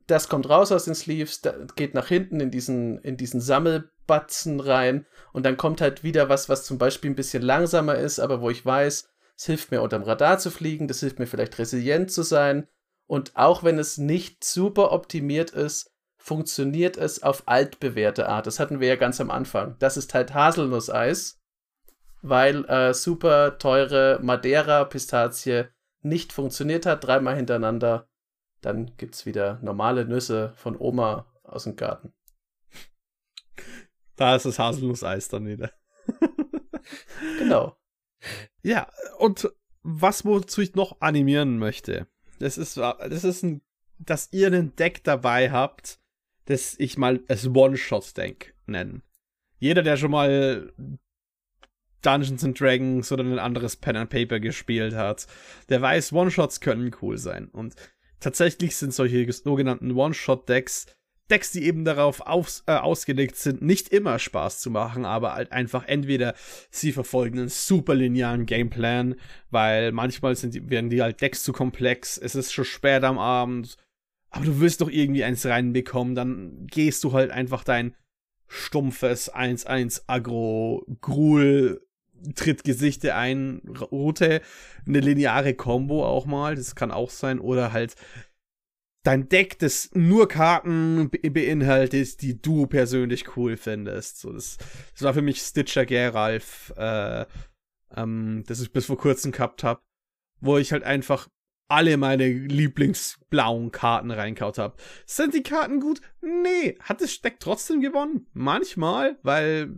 das kommt raus aus den Sleeves, geht nach hinten in diesen, in diesen Sammelbatzen rein und dann kommt halt wieder was, was zum Beispiel ein bisschen langsamer ist, aber wo ich weiß, es hilft mir unterm Radar zu fliegen, das hilft mir vielleicht resilient zu sein und auch wenn es nicht super optimiert ist, funktioniert es auf altbewährte Art. Das hatten wir ja ganz am Anfang. Das ist halt Haselnusseis weil äh, super teure Madeira-Pistazie nicht funktioniert hat, dreimal hintereinander. Dann gibt es wieder normale Nüsse von Oma aus dem Garten. Da ist das Haselnusseis dann wieder. genau. Ja, und was wozu ich noch animieren möchte, das ist, das ist ein, dass ihr ein Deck dabei habt, das ich mal als One-Shot-Deck nennen. Jeder, der schon mal Dungeons and Dragons oder ein anderes Pen and Paper gespielt hat, der weiß, One-Shots können cool sein. Und tatsächlich sind solche sogenannten One-Shot-Decks Decks, die eben darauf aus, äh, ausgelegt sind, nicht immer Spaß zu machen, aber halt einfach entweder sie verfolgen einen super linearen Gameplan, weil manchmal sind die, werden die halt Decks zu komplex, es ist schon spät am Abend, aber du willst doch irgendwie eins reinbekommen, dann gehst du halt einfach dein stumpfes 1-1 Agro Gruel tritt Gesichte ein, Route, eine lineare Combo auch mal, das kann auch sein, oder halt dein Deck, das nur Karten beinhaltet, die du persönlich cool findest. So, das, das war für mich Stitcher Geralf, äh, ähm, das ich bis vor kurzem gehabt habe, wo ich halt einfach alle meine Lieblingsblauen Karten reinkaut habe. Sind die Karten gut? Nee. Hat das Deck trotzdem gewonnen? Manchmal, weil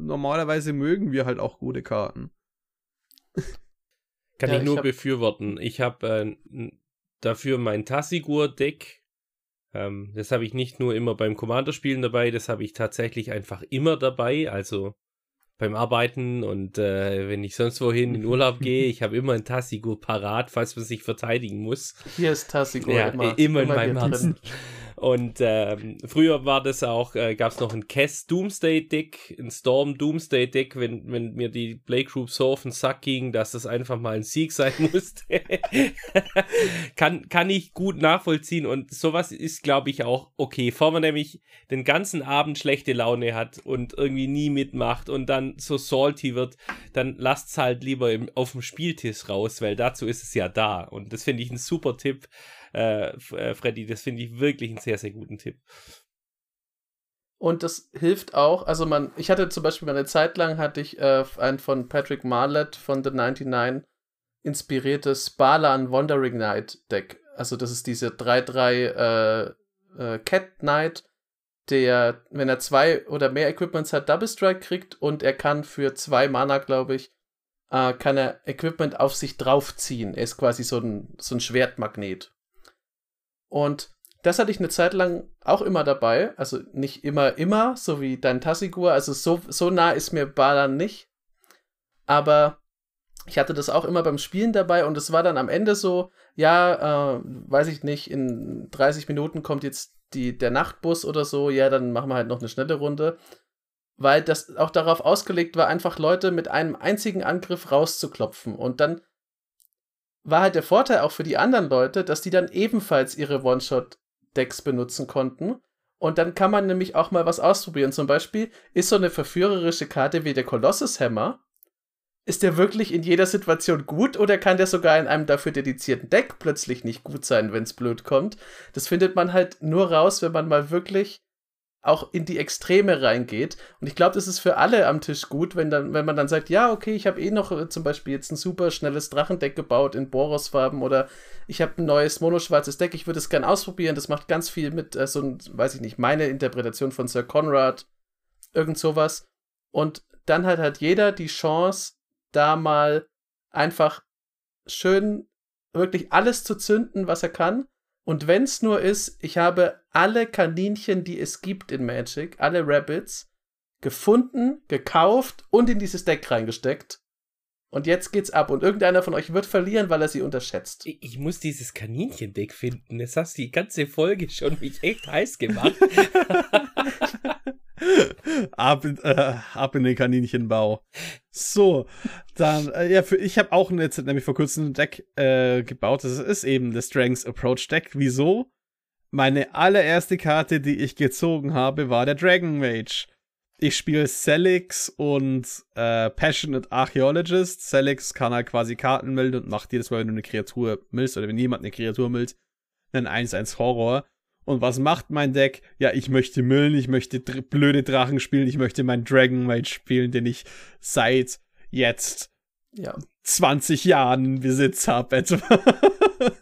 normalerweise mögen wir halt auch gute Karten. Kann ja, ich nur ich befürworten. Ich habe äh, dafür mein Tassigur-Deck. Ähm, das habe ich nicht nur immer beim Commander-Spielen dabei, das habe ich tatsächlich einfach immer dabei. Also beim Arbeiten und äh, wenn ich sonst wohin in Urlaub gehe, ich habe immer ein Tassigur parat, falls man sich verteidigen muss. Hier ist Tassigur ja, immer, immer, in meinem Herzen. Und ähm, früher war das auch, äh, gab es noch ein Kess Doomsday Deck, ein Storm Doomsday Deck, wenn, wenn mir die Playgroup so auf den Sack ging, dass das einfach mal ein Sieg sein musste. kann, kann ich gut nachvollziehen und sowas ist, glaube ich, auch okay. Bevor man nämlich den ganzen Abend schlechte Laune hat und irgendwie nie mitmacht und dann so salty wird, dann lasst es halt lieber im, auf dem Spieltisch raus, weil dazu ist es ja da. Und das finde ich ein super Tipp äh, äh, Freddy. Das finde ich wirklich einen sehr, sehr guten Tipp. Und das hilft auch, also man, ich hatte zum Beispiel eine Zeit lang hatte ich äh, ein von Patrick Marlett von The 99 inspiriertes Balan Wandering Knight Deck. Also das ist diese 3-3 äh, äh, Cat Knight der, wenn er zwei oder mehr Equipments hat, Double Strike kriegt und er kann für zwei Mana, glaube ich, äh, kann er Equipment auf sich draufziehen. Er ist quasi so ein, so ein Schwertmagnet. Und das hatte ich eine Zeit lang auch immer dabei. Also nicht immer, immer, so wie dein Tassigur. Also so, so nah ist mir Balan nicht. Aber ich hatte das auch immer beim Spielen dabei und es war dann am Ende so, ja, äh, weiß ich nicht, in 30 Minuten kommt jetzt die, der Nachtbus oder so, ja, dann machen wir halt noch eine schnelle Runde. Weil das auch darauf ausgelegt war, einfach Leute mit einem einzigen Angriff rauszuklopfen. Und dann war halt der Vorteil auch für die anderen Leute, dass die dann ebenfalls ihre One-Shot-Decks benutzen konnten. Und dann kann man nämlich auch mal was ausprobieren. Zum Beispiel ist so eine verführerische Karte wie der Colossus Hammer ist der wirklich in jeder Situation gut oder kann der sogar in einem dafür dedizierten Deck plötzlich nicht gut sein, wenn es blöd kommt? Das findet man halt nur raus, wenn man mal wirklich auch in die Extreme reingeht. Und ich glaube, das ist für alle am Tisch gut, wenn, dann, wenn man dann sagt, ja, okay, ich habe eh noch äh, zum Beispiel jetzt ein super schnelles Drachendeck gebaut in Boros-Farben oder ich habe ein neues monoschwarzes Deck, ich würde es gern ausprobieren. Das macht ganz viel mit äh, so, weiß ich nicht, meine Interpretation von Sir Conrad, irgend sowas. Und dann hat halt jeder die Chance, da mal einfach schön wirklich alles zu zünden, was er kann. Und wenn es nur ist, ich habe alle Kaninchen, die es gibt in Magic, alle Rabbits, gefunden, gekauft und in dieses Deck reingesteckt. Und jetzt geht's ab. Und irgendeiner von euch wird verlieren, weil er sie unterschätzt. Ich muss dieses Kaninchen-Deck finden. Das hast die ganze Folge schon mich echt heiß gemacht. ab, äh, ab in den Kaninchenbau. So, dann, äh, ja, für, ich habe auch jetzt nämlich vor kurzem ein Deck äh, gebaut. Das ist eben das Strengths Approach Deck. Wieso? Meine allererste Karte, die ich gezogen habe, war der Dragon Mage. Ich spiele Celix und äh, Passionate Archaeologist. Celix kann halt quasi Karten melden und macht jedes Mal, wenn du eine Kreatur millst oder wenn jemand eine Kreatur millt, einen 1-1 Horror. Und was macht mein Deck? Ja, ich möchte müllen, ich möchte dr blöde Drachen spielen, ich möchte meinen Dragon Mage spielen, den ich seit jetzt ja. 20 Jahren in Besitz habe etwa.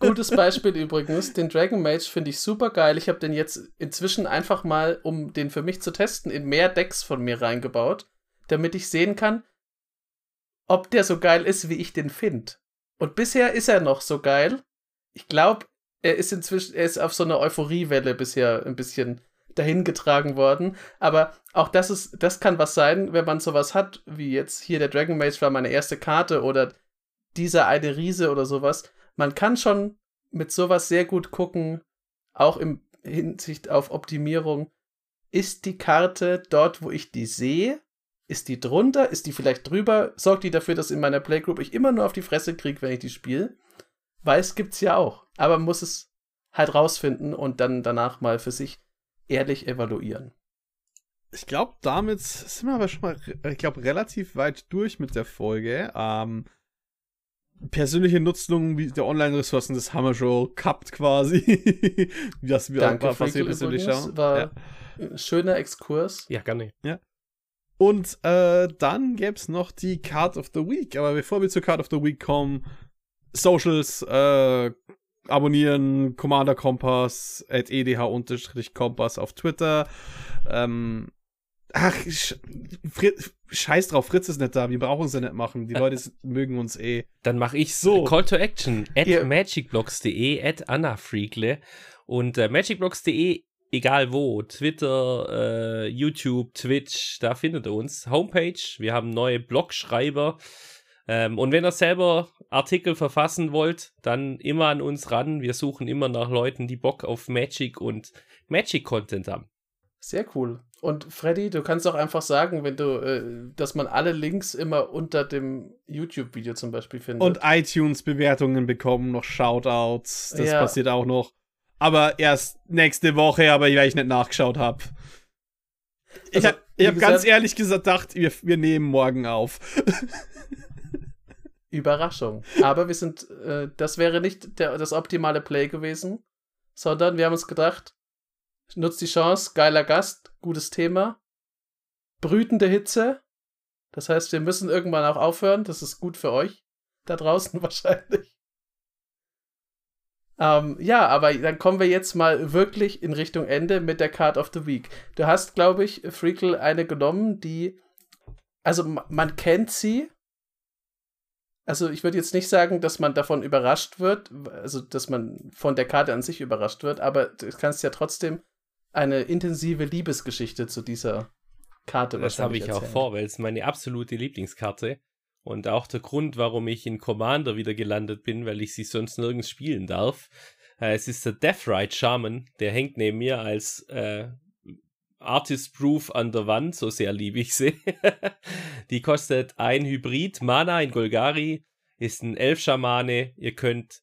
Gutes Beispiel übrigens. Den Dragon Mage finde ich super geil. Ich habe den jetzt inzwischen einfach mal, um den für mich zu testen, in mehr Decks von mir reingebaut, damit ich sehen kann, ob der so geil ist, wie ich den finde. Und bisher ist er noch so geil. Ich glaube, er ist inzwischen, er ist auf so einer Euphoriewelle bisher ein bisschen dahingetragen worden. Aber auch das ist, das kann was sein, wenn man sowas hat, wie jetzt hier der Dragon Mage war meine erste Karte oder dieser eine Riese oder sowas. Man kann schon mit sowas sehr gut gucken, auch im Hinsicht auf Optimierung. Ist die Karte dort, wo ich die sehe? Ist die drunter? Ist die vielleicht drüber? Sorgt die dafür, dass in meiner Playgroup ich immer nur auf die Fresse kriege, wenn ich die spiele? Weil es gibt's ja auch. Aber man muss es halt rausfinden und dann danach mal für sich ehrlich evaluieren. Ich glaube, damit sind wir aber schon mal, ich glaube, relativ weit durch mit der Folge. Ähm, persönliche Nutzung der Online-Ressourcen, das haben wir schon gehabt quasi. das wir Danke, was wir persönlich schauen. War ja. ein schöner Exkurs. Ja, gar nicht. Ja. Und äh, dann gäbe es noch die Card of the Week. Aber bevor wir zur Card of the Week kommen, Socials, äh, abonnieren, Commander Kompass, at edh-kompass auf Twitter. Ähm, ach, scheiß drauf, Fritz ist nicht da, wir brauchen sie nicht machen. Die Leute mögen uns eh. Dann mache ich so. Call to Action at yeah. magicblocks.de, at annafreakle und äh, magicblocks.de egal wo, Twitter, äh, YouTube, Twitch, da findet ihr uns. Homepage, wir haben neue Blogschreiber. Ähm, und wenn ihr selber Artikel verfassen wollt, dann immer an uns ran. Wir suchen immer nach Leuten, die Bock auf Magic und Magic-Content haben. Sehr cool. Und Freddy, du kannst auch einfach sagen, wenn du, äh, dass man alle Links immer unter dem YouTube-Video zum Beispiel findet. Und iTunes-Bewertungen bekommen, noch Shoutouts. Das ja. passiert auch noch. Aber erst nächste Woche, aber weil ich nicht nachgeschaut habe. Ich also, habe hab ganz ehrlich gesagt gedacht, wir, wir nehmen morgen auf. Überraschung. Aber wir sind, äh, das wäre nicht der, das optimale Play gewesen, sondern wir haben uns gedacht, nutzt die Chance, geiler Gast, gutes Thema, brütende Hitze. Das heißt, wir müssen irgendwann auch aufhören. Das ist gut für euch da draußen wahrscheinlich. Ähm, ja, aber dann kommen wir jetzt mal wirklich in Richtung Ende mit der Card of the Week. Du hast, glaube ich, Freakle eine genommen, die. Also man kennt sie. Also ich würde jetzt nicht sagen, dass man davon überrascht wird, also dass man von der Karte an sich überrascht wird, aber du kannst ja trotzdem eine intensive Liebesgeschichte zu dieser Karte Das habe ich erzählen. auch vor, weil es meine absolute Lieblingskarte und auch der Grund, warum ich in Commander wieder gelandet bin, weil ich sie sonst nirgends spielen darf. Äh, es ist der Deathrite Shaman, der hängt neben mir als äh, Artist Proof an der Wand, so sehr liebe ich sie. Die kostet ein Hybrid Mana in Golgari, ist ein Elf-Schamane. Ihr könnt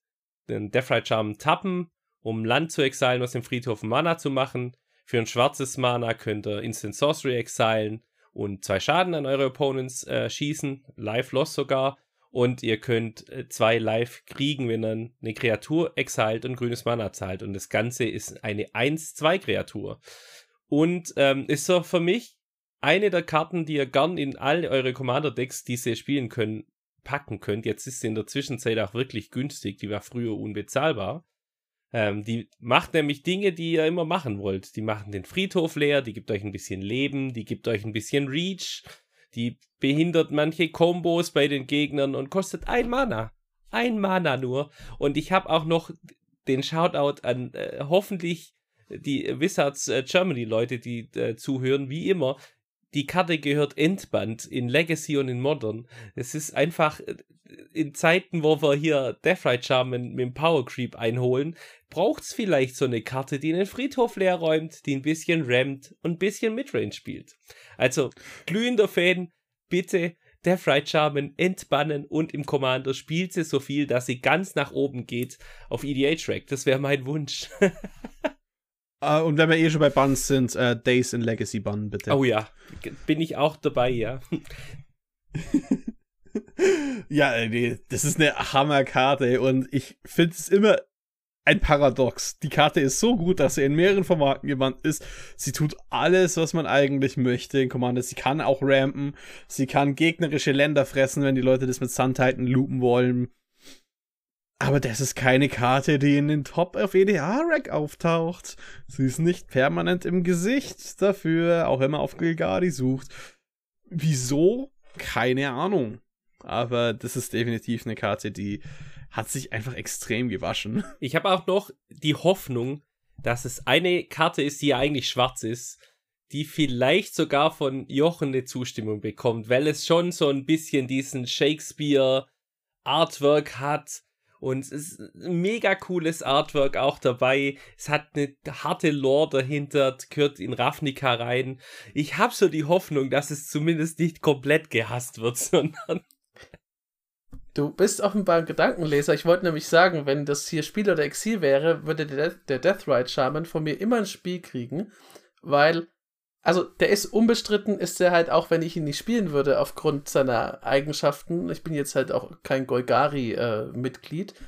den Deathrite Shaman tappen, um Land zu exilen, aus dem Friedhof Mana zu machen. Für ein schwarzes Mana könnt ihr Instant Sorcery exilen und zwei Schaden an eure Opponents äh, schießen, Life-Loss sogar. Und ihr könnt äh, zwei Life kriegen, wenn dann eine Kreatur exilt und grünes Mana zahlt. Und das Ganze ist eine 1-2-Kreatur. Und ähm, ist so für mich eine der Karten, die ihr gern in all eure Commander-Decks, die sie spielen können, packen könnt. Jetzt ist sie in der Zwischenzeit auch wirklich günstig. Die war früher unbezahlbar. Ähm, die macht nämlich Dinge, die ihr immer machen wollt. Die machen den Friedhof leer, die gibt euch ein bisschen Leben, die gibt euch ein bisschen Reach, die behindert manche Kombos bei den Gegnern und kostet ein Mana. Ein Mana nur. Und ich habe auch noch den Shoutout an äh, hoffentlich die Wizards äh, Germany Leute, die äh, zuhören, wie immer. Die Karte gehört Endband in Legacy und in Modern. Es ist einfach äh, in Zeiten, wo wir hier Deathrite Charm mit dem Power Creep einholen, braucht es vielleicht so eine Karte, die den Friedhof leer räumt, die ein bisschen rammt und ein bisschen Midrange spielt. Also, glühender Fan, bitte Deathrite Charmen entbannen und im Commander spielt sie so viel, dass sie ganz nach oben geht auf EDH-Rack. Das wäre mein Wunsch. uh, und wenn wir eh schon bei Buns sind, uh, Days in Legacy Bun, bitte. Oh ja, bin ich auch dabei, ja. ja, nee, das ist eine Hammerkarte und ich finde es immer ein Paradox. Die Karte ist so gut, dass sie in mehreren Formaten gewandt ist. Sie tut alles, was man eigentlich möchte in Commander. Sie kann auch rampen. Sie kann gegnerische Länder fressen, wenn die Leute das mit Sun Titan loopen wollen. Aber das ist keine Karte, die in den Top auf EDA-Rack auftaucht. Sie ist nicht permanent im Gesicht dafür, auch wenn man auf Gilgadi sucht. Wieso? Keine Ahnung. Aber das ist definitiv eine Karte, die hat sich einfach extrem gewaschen. Ich habe auch noch die Hoffnung, dass es eine Karte ist, die ja eigentlich schwarz ist, die vielleicht sogar von Jochen eine Zustimmung bekommt, weil es schon so ein bisschen diesen Shakespeare Artwork hat und es ist ein mega cooles Artwork auch dabei. Es hat eine harte Lore dahinter, gehört in Ravnica rein. Ich habe so die Hoffnung, dass es zumindest nicht komplett gehasst wird, sondern Du bist offenbar ein Gedankenleser. Ich wollte nämlich sagen, wenn das hier Spiel oder Exil wäre, würde der, der Deathrite Shaman von mir immer ein Spiel kriegen, weil, also der ist unbestritten, ist er halt auch, wenn ich ihn nicht spielen würde, aufgrund seiner Eigenschaften. Ich bin jetzt halt auch kein Golgari-Mitglied, äh,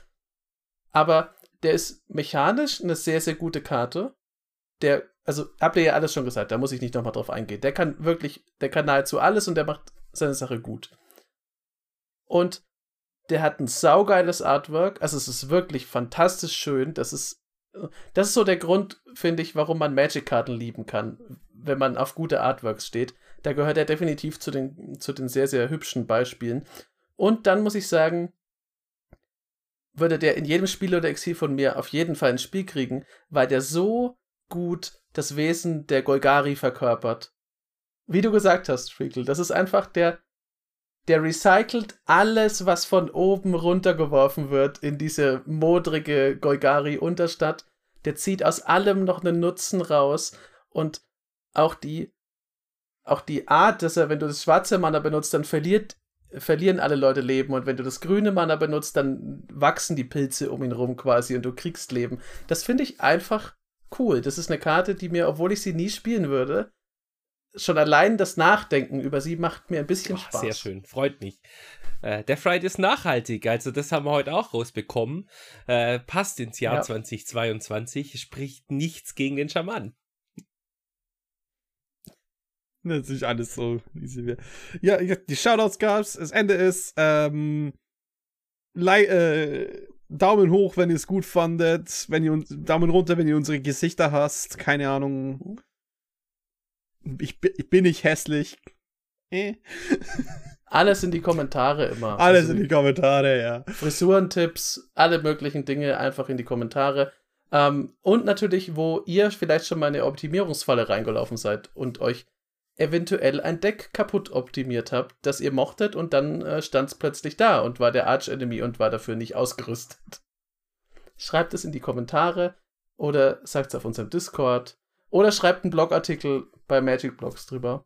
aber der ist mechanisch eine sehr, sehr gute Karte. Der, also habt ihr ja alles schon gesagt, da muss ich nicht nochmal drauf eingehen. Der kann wirklich, der kann nahezu alles und der macht seine Sache gut. Und der hat ein saugeiles Artwork. Also es ist wirklich fantastisch schön. Das ist, das ist so der Grund, finde ich, warum man Magic-Karten lieben kann, wenn man auf gute Artworks steht. Da gehört er definitiv zu den, zu den sehr, sehr hübschen Beispielen. Und dann muss ich sagen, würde der in jedem Spiel oder Exil von mir auf jeden Fall ein Spiel kriegen, weil der so gut das Wesen der Golgari verkörpert. Wie du gesagt hast, Freakle, das ist einfach der der recycelt alles, was von oben runtergeworfen wird in diese modrige Golgari-Unterstadt. Der zieht aus allem noch einen Nutzen raus und auch die, auch die Art, dass er, wenn du das schwarze Mana benutzt, dann verliert, verlieren alle Leute Leben und wenn du das grüne Mana benutzt, dann wachsen die Pilze um ihn rum quasi und du kriegst Leben. Das finde ich einfach cool. Das ist eine Karte, die mir, obwohl ich sie nie spielen würde, schon allein das Nachdenken über sie macht mir ein bisschen Boah, Spaß. Sehr schön, freut mich. Äh, der Fright ist nachhaltig, also das haben wir heute auch rausbekommen. Äh, passt ins Jahr ja. 2022, spricht nichts gegen den Schaman. Ist alles so Ja, die Shoutouts gab's, das Ende ist, ähm, äh, Daumen hoch, wenn ihr es gut fandet. Wenn ihr uns, Daumen runter, wenn ihr unsere Gesichter hasst. Keine Ahnung. Ich, ich bin nicht hässlich. Eh. Alles in die Kommentare immer. Alles also in die Kommentare, ja. Frisurentipps, alle möglichen Dinge einfach in die Kommentare. Ähm, und natürlich, wo ihr vielleicht schon mal in eine Optimierungsfalle reingelaufen seid und euch eventuell ein Deck kaputt optimiert habt, das ihr mochtet und dann äh, stand es plötzlich da und war der Arch-Enemy und war dafür nicht ausgerüstet. Schreibt es in die Kommentare oder sagt es auf unserem Discord oder schreibt einen Blogartikel bei Magic Blogs drüber.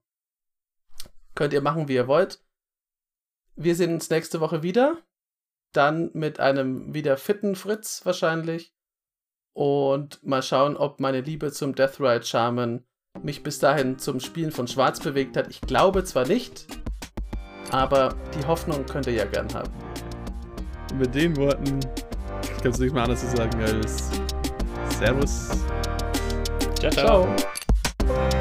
Könnt ihr machen, wie ihr wollt. Wir sehen uns nächste Woche wieder. Dann mit einem wieder fitten Fritz wahrscheinlich. Und mal schauen, ob meine Liebe zum Death Ride Shaman mich bis dahin zum Spielen von Schwarz bewegt hat. Ich glaube zwar nicht, aber die Hoffnung könnt ihr ja gern haben. Und mit den Worten kannst du nichts mehr anderes zu sagen als Servus. ciao. ciao. ciao.